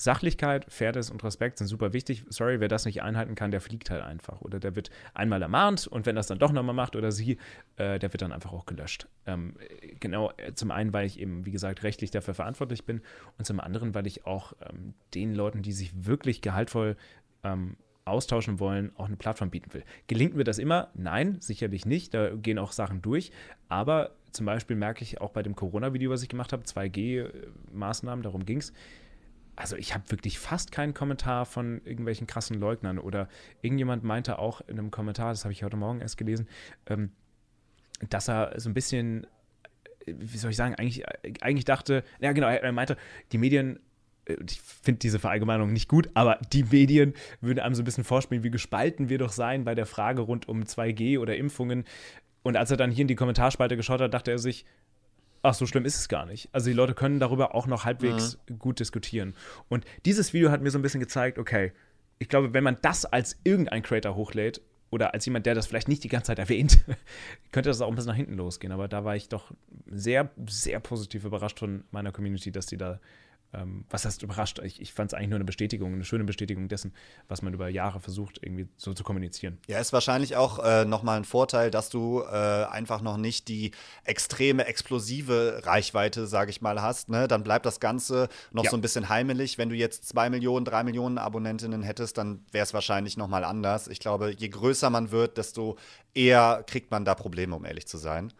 Sachlichkeit, Fairness und Respekt sind super wichtig. Sorry, wer das nicht einhalten kann, der fliegt halt einfach. Oder der wird einmal ermahnt und wenn das dann doch nochmal macht oder sie, äh, der wird dann einfach auch gelöscht. Ähm, genau, äh, zum einen, weil ich eben, wie gesagt, rechtlich dafür verantwortlich bin und zum anderen, weil ich auch ähm, den Leuten, die sich wirklich gehaltvoll ähm, austauschen wollen, auch eine Plattform bieten will. Gelingt mir das immer? Nein, sicherlich nicht. Da gehen auch Sachen durch. Aber zum Beispiel merke ich auch bei dem Corona-Video, was ich gemacht habe, 2G-Maßnahmen, darum ging es also ich habe wirklich fast keinen Kommentar von irgendwelchen krassen Leugnern oder irgendjemand meinte auch in einem Kommentar, das habe ich heute Morgen erst gelesen, ähm, dass er so ein bisschen, wie soll ich sagen, eigentlich, eigentlich dachte, ja genau, er meinte, die Medien äh, ich finde diese Verallgemeinung nicht gut, aber die Medien würden einem so ein bisschen vorspielen, wie gespalten wir doch sein bei der Frage rund um 2G oder Impfungen. Und als er dann hier in die Kommentarspalte geschaut hat, dachte er sich, ach, so schlimm ist es gar nicht. Also die Leute können darüber auch noch halbwegs mhm. gut diskutieren. Und dieses Video hat mir so ein bisschen gezeigt, okay, ich glaube, wenn man das als irgendein Creator hochlädt oder als jemand, der das vielleicht nicht die ganze Zeit erwähnt, könnte das auch ein bisschen nach hinten losgehen. Aber da war ich doch sehr, sehr positiv überrascht von meiner Community, dass die da ähm, was heißt überrascht? Ich, ich fand es eigentlich nur eine Bestätigung, eine schöne Bestätigung dessen, was man über Jahre versucht, irgendwie so zu kommunizieren. Ja, ist wahrscheinlich auch äh, nochmal ein Vorteil, dass du äh, einfach noch nicht die extreme, explosive Reichweite, sage ich mal, hast. Ne? Dann bleibt das Ganze noch ja. so ein bisschen heimelig. Wenn du jetzt zwei Millionen, drei Millionen Abonnentinnen hättest, dann wäre es wahrscheinlich nochmal anders. Ich glaube, je größer man wird, desto eher kriegt man da Probleme, um ehrlich zu sein.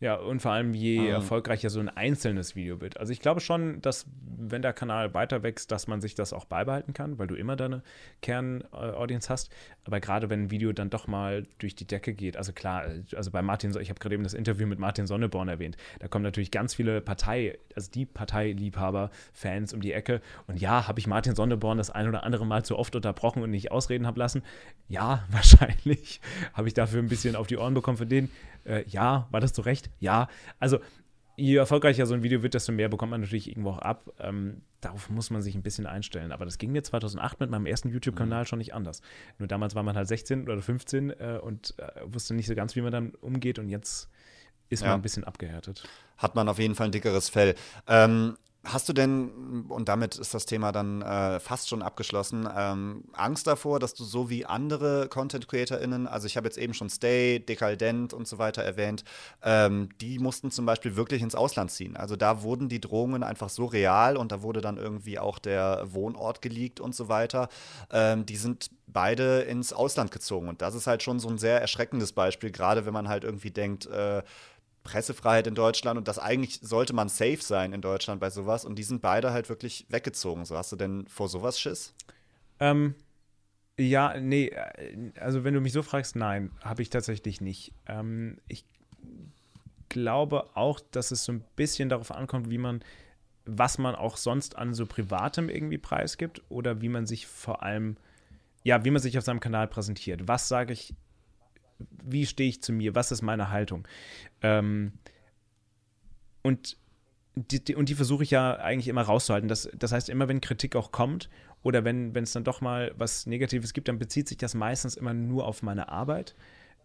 Ja, und vor allem, je mhm. erfolgreicher so ein einzelnes Video wird. Also ich glaube schon, dass wenn der Kanal weiter wächst, dass man sich das auch beibehalten kann, weil du immer deine Kern-Audience hast. Aber gerade wenn ein Video dann doch mal durch die Decke geht, also klar, also bei Martin, ich habe gerade eben das Interview mit Martin Sonneborn erwähnt, da kommen natürlich ganz viele Partei, also die Parteiliebhaber, Fans um die Ecke. Und ja, habe ich Martin Sonneborn das ein oder andere Mal zu oft unterbrochen und nicht ausreden habe lassen? Ja, wahrscheinlich. habe ich dafür ein bisschen auf die Ohren bekommen für den. Äh, ja, war das zu Recht? Ja. Also, je erfolgreicher so ein Video wird, desto mehr bekommt man natürlich irgendwo auch ab. Ähm, darauf muss man sich ein bisschen einstellen. Aber das ging mir 2008 mit meinem ersten YouTube-Kanal mhm. schon nicht anders. Nur damals war man halt 16 oder 15 äh, und äh, wusste nicht so ganz, wie man dann umgeht. Und jetzt ist man ein bisschen abgehärtet. Hat man auf jeden Fall ein dickeres Fell. Ähm, Hast du denn, und damit ist das Thema dann äh, fast schon abgeschlossen, ähm, Angst davor, dass du so wie andere Content-CreatorInnen, also ich habe jetzt eben schon Stay, Dekadent und so weiter erwähnt, ähm, die mussten zum Beispiel wirklich ins Ausland ziehen. Also da wurden die Drohungen einfach so real und da wurde dann irgendwie auch der Wohnort geleakt und so weiter. Ähm, die sind beide ins Ausland gezogen und das ist halt schon so ein sehr erschreckendes Beispiel, gerade wenn man halt irgendwie denkt, äh, Pressefreiheit in Deutschland und das eigentlich sollte man safe sein in Deutschland bei sowas und die sind beide halt wirklich weggezogen. So hast du denn vor sowas Schiss? Ähm, ja, nee, äh, also wenn du mich so fragst, nein, habe ich tatsächlich nicht. Ähm, ich glaube auch, dass es so ein bisschen darauf ankommt, wie man, was man auch sonst an so Privatem irgendwie preisgibt oder wie man sich vor allem, ja, wie man sich auf seinem Kanal präsentiert. Was sage ich wie stehe ich zu mir, was ist meine Haltung. Ähm, und die, die, und die versuche ich ja eigentlich immer rauszuhalten. Das, das heißt, immer wenn Kritik auch kommt oder wenn es dann doch mal was Negatives gibt, dann bezieht sich das meistens immer nur auf meine Arbeit,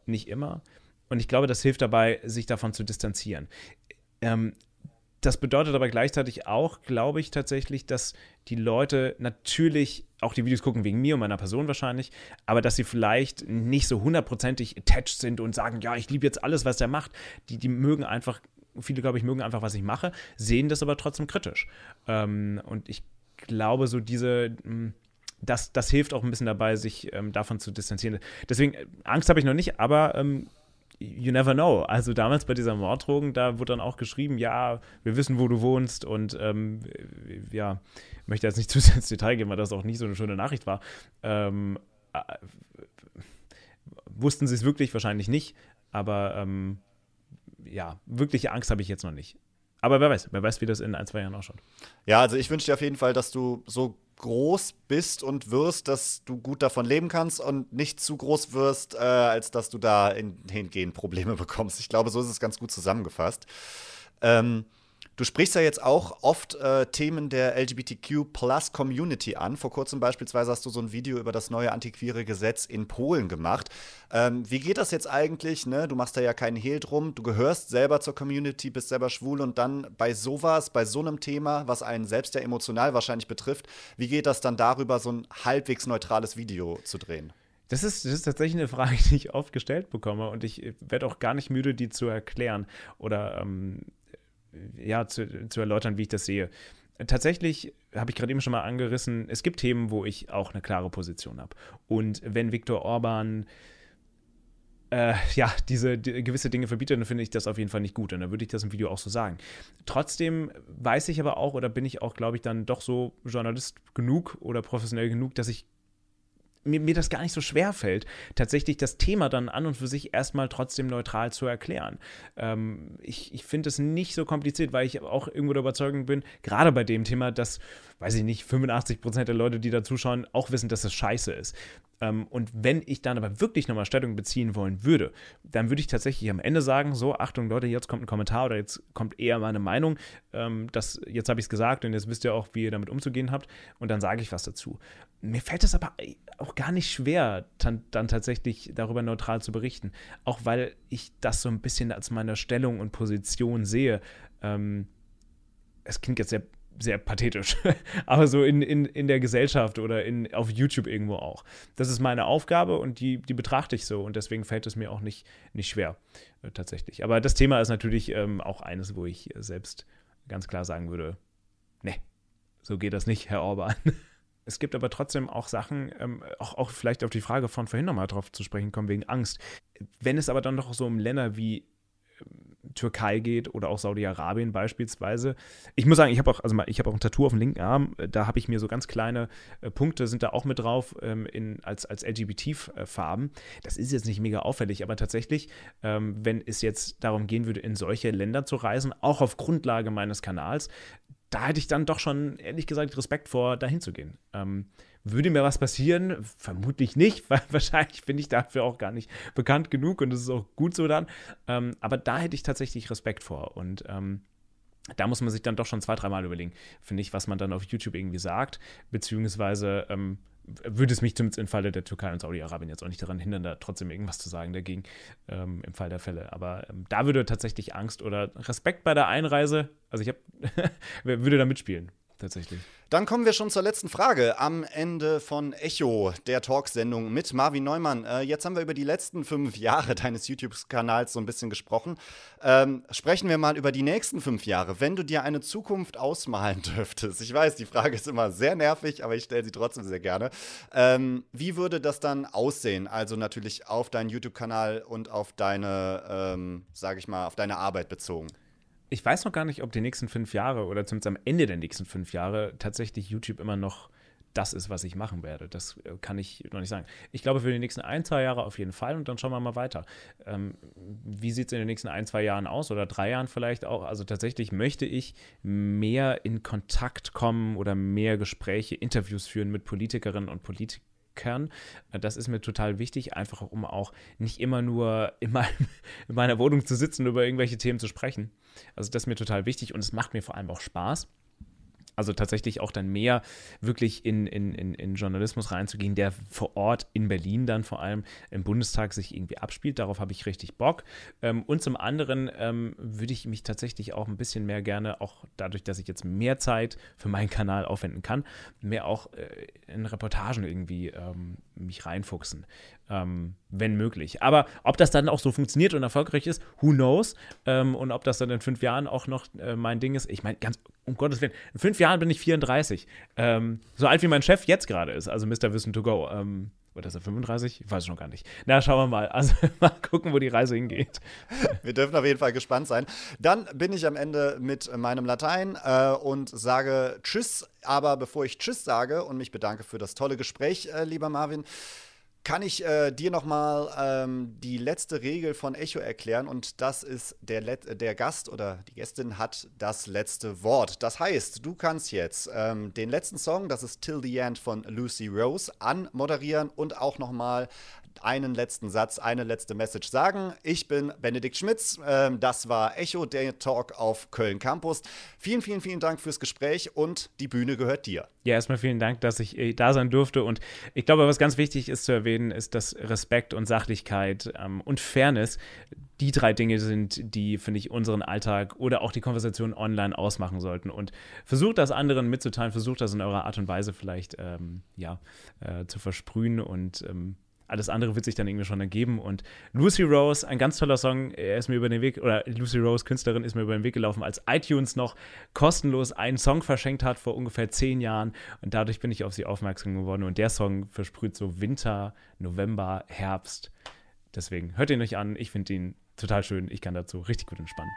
nicht immer. Und ich glaube, das hilft dabei, sich davon zu distanzieren. Ähm, das bedeutet aber gleichzeitig auch, glaube ich tatsächlich, dass die Leute natürlich auch die Videos gucken wegen mir und meiner Person wahrscheinlich, aber dass sie vielleicht nicht so hundertprozentig attached sind und sagen, ja, ich liebe jetzt alles, was der macht. Die, die mögen einfach, viele glaube ich, mögen einfach, was ich mache, sehen das aber trotzdem kritisch. Ähm, und ich glaube, so diese hm, das, das hilft auch ein bisschen dabei, sich ähm, davon zu distanzieren. Deswegen, Angst habe ich noch nicht, aber ähm, you never know. Also damals bei dieser Morddrohung, da wurde dann auch geschrieben, ja, wir wissen, wo du wohnst und ähm, ja, möchte jetzt nicht zu sehr ins Detail gehen, weil das auch nicht so eine schöne Nachricht war. Ähm, äh, wussten sie es wirklich? Wahrscheinlich nicht, aber ähm, ja, wirkliche Angst habe ich jetzt noch nicht. Aber wer weiß, wer weiß, wie das in ein, zwei Jahren ausschaut. Ja, also ich wünsche dir auf jeden Fall, dass du so groß bist und wirst, dass du gut davon leben kannst und nicht zu groß wirst, äh, als dass du da in, hingehend Probleme bekommst. Ich glaube, so ist es ganz gut zusammengefasst. Ähm, Du sprichst ja jetzt auch oft äh, Themen der LGBTQ-Plus-Community an. Vor kurzem beispielsweise hast du so ein Video über das neue antiquere Gesetz in Polen gemacht. Ähm, wie geht das jetzt eigentlich? Ne? Du machst da ja keinen Hehl drum. Du gehörst selber zur Community, bist selber schwul und dann bei sowas, bei so einem Thema, was einen selbst ja emotional wahrscheinlich betrifft, wie geht das dann darüber, so ein halbwegs neutrales Video zu drehen? Das ist, das ist tatsächlich eine Frage, die ich oft gestellt bekomme und ich werde auch gar nicht müde, die zu erklären oder ähm, ja, zu, zu erläutern, wie ich das sehe. Tatsächlich habe ich gerade eben schon mal angerissen, es gibt Themen, wo ich auch eine klare Position habe. Und wenn Viktor Orban äh, ja, diese die, gewisse Dinge verbietet, dann finde ich das auf jeden Fall nicht gut. Und dann würde ich das im Video auch so sagen. Trotzdem weiß ich aber auch, oder bin ich auch, glaube ich, dann doch so Journalist genug oder professionell genug, dass ich mir, mir das gar nicht so schwer fällt, tatsächlich das Thema dann an und für sich erstmal trotzdem neutral zu erklären. Ähm, ich ich finde es nicht so kompliziert, weil ich auch irgendwo der Überzeugung bin, gerade bei dem Thema, dass, weiß ich nicht, 85 Prozent der Leute, die da zuschauen, auch wissen, dass es scheiße ist. Ähm, und wenn ich dann aber wirklich nochmal Stellung beziehen wollen würde, dann würde ich tatsächlich am Ende sagen: So, Achtung, Leute, jetzt kommt ein Kommentar oder jetzt kommt eher meine Meinung. Ähm, das, jetzt habe ich es gesagt und jetzt wisst ihr auch, wie ihr damit umzugehen habt. Und dann sage ich was dazu. Mir fällt es aber auch gar nicht schwer, dann, dann tatsächlich darüber neutral zu berichten. Auch weil ich das so ein bisschen als meine Stellung und Position sehe. Ähm, es klingt jetzt sehr sehr pathetisch, aber so in, in, in der Gesellschaft oder in, auf YouTube irgendwo auch. Das ist meine Aufgabe und die, die betrachte ich so und deswegen fällt es mir auch nicht, nicht schwer, äh, tatsächlich. Aber das Thema ist natürlich ähm, auch eines, wo ich selbst ganz klar sagen würde, ne, so geht das nicht, Herr Orban. Es gibt aber trotzdem auch Sachen, ähm, auch, auch vielleicht auf die Frage von vorhin nochmal drauf zu sprechen kommen, wegen Angst. Wenn es aber dann doch so um Länder wie Türkei geht oder auch Saudi-Arabien beispielsweise. Ich muss sagen, ich habe auch, also ich auch ein Tattoo auf dem linken Arm. Da habe ich mir so ganz kleine äh, Punkte sind da auch mit drauf ähm, in, als, als LGBT-Farben. Das ist jetzt nicht mega auffällig, aber tatsächlich, ähm, wenn es jetzt darum gehen würde, in solche Länder zu reisen, auch auf Grundlage meines Kanals, da hätte ich dann doch schon ehrlich gesagt Respekt vor, dahin zu gehen. Ähm, würde mir was passieren? Vermutlich nicht, weil wahrscheinlich bin ich dafür auch gar nicht bekannt genug und das ist auch gut so dann. Ähm, aber da hätte ich tatsächlich Respekt vor und ähm, da muss man sich dann doch schon zwei, dreimal überlegen, finde ich, was man dann auf YouTube irgendwie sagt, beziehungsweise ähm, würde es mich zumindest im Falle der Türkei und Saudi-Arabien jetzt auch nicht daran hindern, da trotzdem irgendwas zu sagen dagegen, ähm, im Fall der Fälle. Aber ähm, da würde tatsächlich Angst oder Respekt bei der Einreise, also ich habe, würde da mitspielen tatsächlich. Dann kommen wir schon zur letzten Frage am Ende von Echo, der Talksendung mit Marvin Neumann. Äh, jetzt haben wir über die letzten fünf Jahre deines YouTube-Kanals so ein bisschen gesprochen. Ähm, sprechen wir mal über die nächsten fünf Jahre. Wenn du dir eine Zukunft ausmalen dürftest, ich weiß, die Frage ist immer sehr nervig, aber ich stelle sie trotzdem sehr gerne. Ähm, wie würde das dann aussehen? Also natürlich auf deinen YouTube-Kanal und auf deine, ähm, sage ich mal, auf deine Arbeit bezogen ich weiß noch gar nicht, ob die nächsten fünf Jahre oder zumindest am Ende der nächsten fünf Jahre tatsächlich YouTube immer noch das ist, was ich machen werde. Das äh, kann ich noch nicht sagen. Ich glaube, für die nächsten ein, zwei Jahre auf jeden Fall und dann schauen wir mal weiter. Ähm, wie sieht es in den nächsten ein, zwei Jahren aus oder drei Jahren vielleicht auch? Also tatsächlich möchte ich mehr in Kontakt kommen oder mehr Gespräche, Interviews führen mit Politikerinnen und Politikern Kern. Das ist mir total wichtig, einfach um auch nicht immer nur in, meinem, in meiner Wohnung zu sitzen und über irgendwelche Themen zu sprechen. Also das ist mir total wichtig und es macht mir vor allem auch Spaß also tatsächlich auch dann mehr wirklich in, in, in, in, Journalismus reinzugehen, der vor Ort in Berlin dann vor allem im Bundestag sich irgendwie abspielt. Darauf habe ich richtig Bock. Ähm, und zum anderen ähm, würde ich mich tatsächlich auch ein bisschen mehr gerne, auch dadurch, dass ich jetzt mehr Zeit für meinen Kanal aufwenden kann, mehr auch äh, in Reportagen irgendwie ähm, mich reinfuchsen wenn möglich. Aber ob das dann auch so funktioniert und erfolgreich ist, who knows? Und ob das dann in fünf Jahren auch noch äh, mein Ding ist, ich meine, ganz um Gottes Willen, in fünf Jahren bin ich 34. Ähm, so alt wie mein Chef jetzt gerade ist, also Mr. Wissen to Go. Ähm, oder ist er 35? Ich weiß es noch gar nicht. Na, schauen wir mal. Also mal gucken, wo die Reise hingeht. Wir dürfen auf jeden Fall gespannt sein. Dann bin ich am Ende mit meinem Latein äh, und sage Tschüss. Aber bevor ich Tschüss sage und mich bedanke für das tolle Gespräch, äh, lieber Marvin, kann ich äh, dir nochmal ähm, die letzte Regel von Echo erklären und das ist, der, Let der Gast oder die Gästin hat das letzte Wort. Das heißt, du kannst jetzt ähm, den letzten Song, das ist Till the End von Lucy Rose, anmoderieren und auch nochmal einen letzten Satz, eine letzte Message sagen. Ich bin Benedikt Schmitz. Ähm, das war Echo, der Talk auf Köln Campus. Vielen, vielen, vielen Dank fürs Gespräch und die Bühne gehört dir. Ja, erstmal vielen Dank, dass ich äh, da sein durfte. Und ich glaube, was ganz wichtig ist zu erwähnen, ist, dass Respekt und Sachlichkeit ähm, und Fairness die drei Dinge sind, die, finde ich, unseren Alltag oder auch die Konversation online ausmachen sollten. Und versucht das anderen mitzuteilen, versucht das in eurer Art und Weise vielleicht ähm, ja, äh, zu versprühen und ähm, alles andere wird sich dann irgendwie schon ergeben. Und Lucy Rose, ein ganz toller Song, er ist mir über den Weg, oder Lucy Rose, Künstlerin, ist mir über den Weg gelaufen, als iTunes noch kostenlos einen Song verschenkt hat vor ungefähr zehn Jahren. Und dadurch bin ich auf sie aufmerksam geworden. Und der Song versprüht so Winter, November, Herbst. Deswegen hört ihn euch an. Ich finde ihn total schön. Ich kann dazu richtig gut entspannen.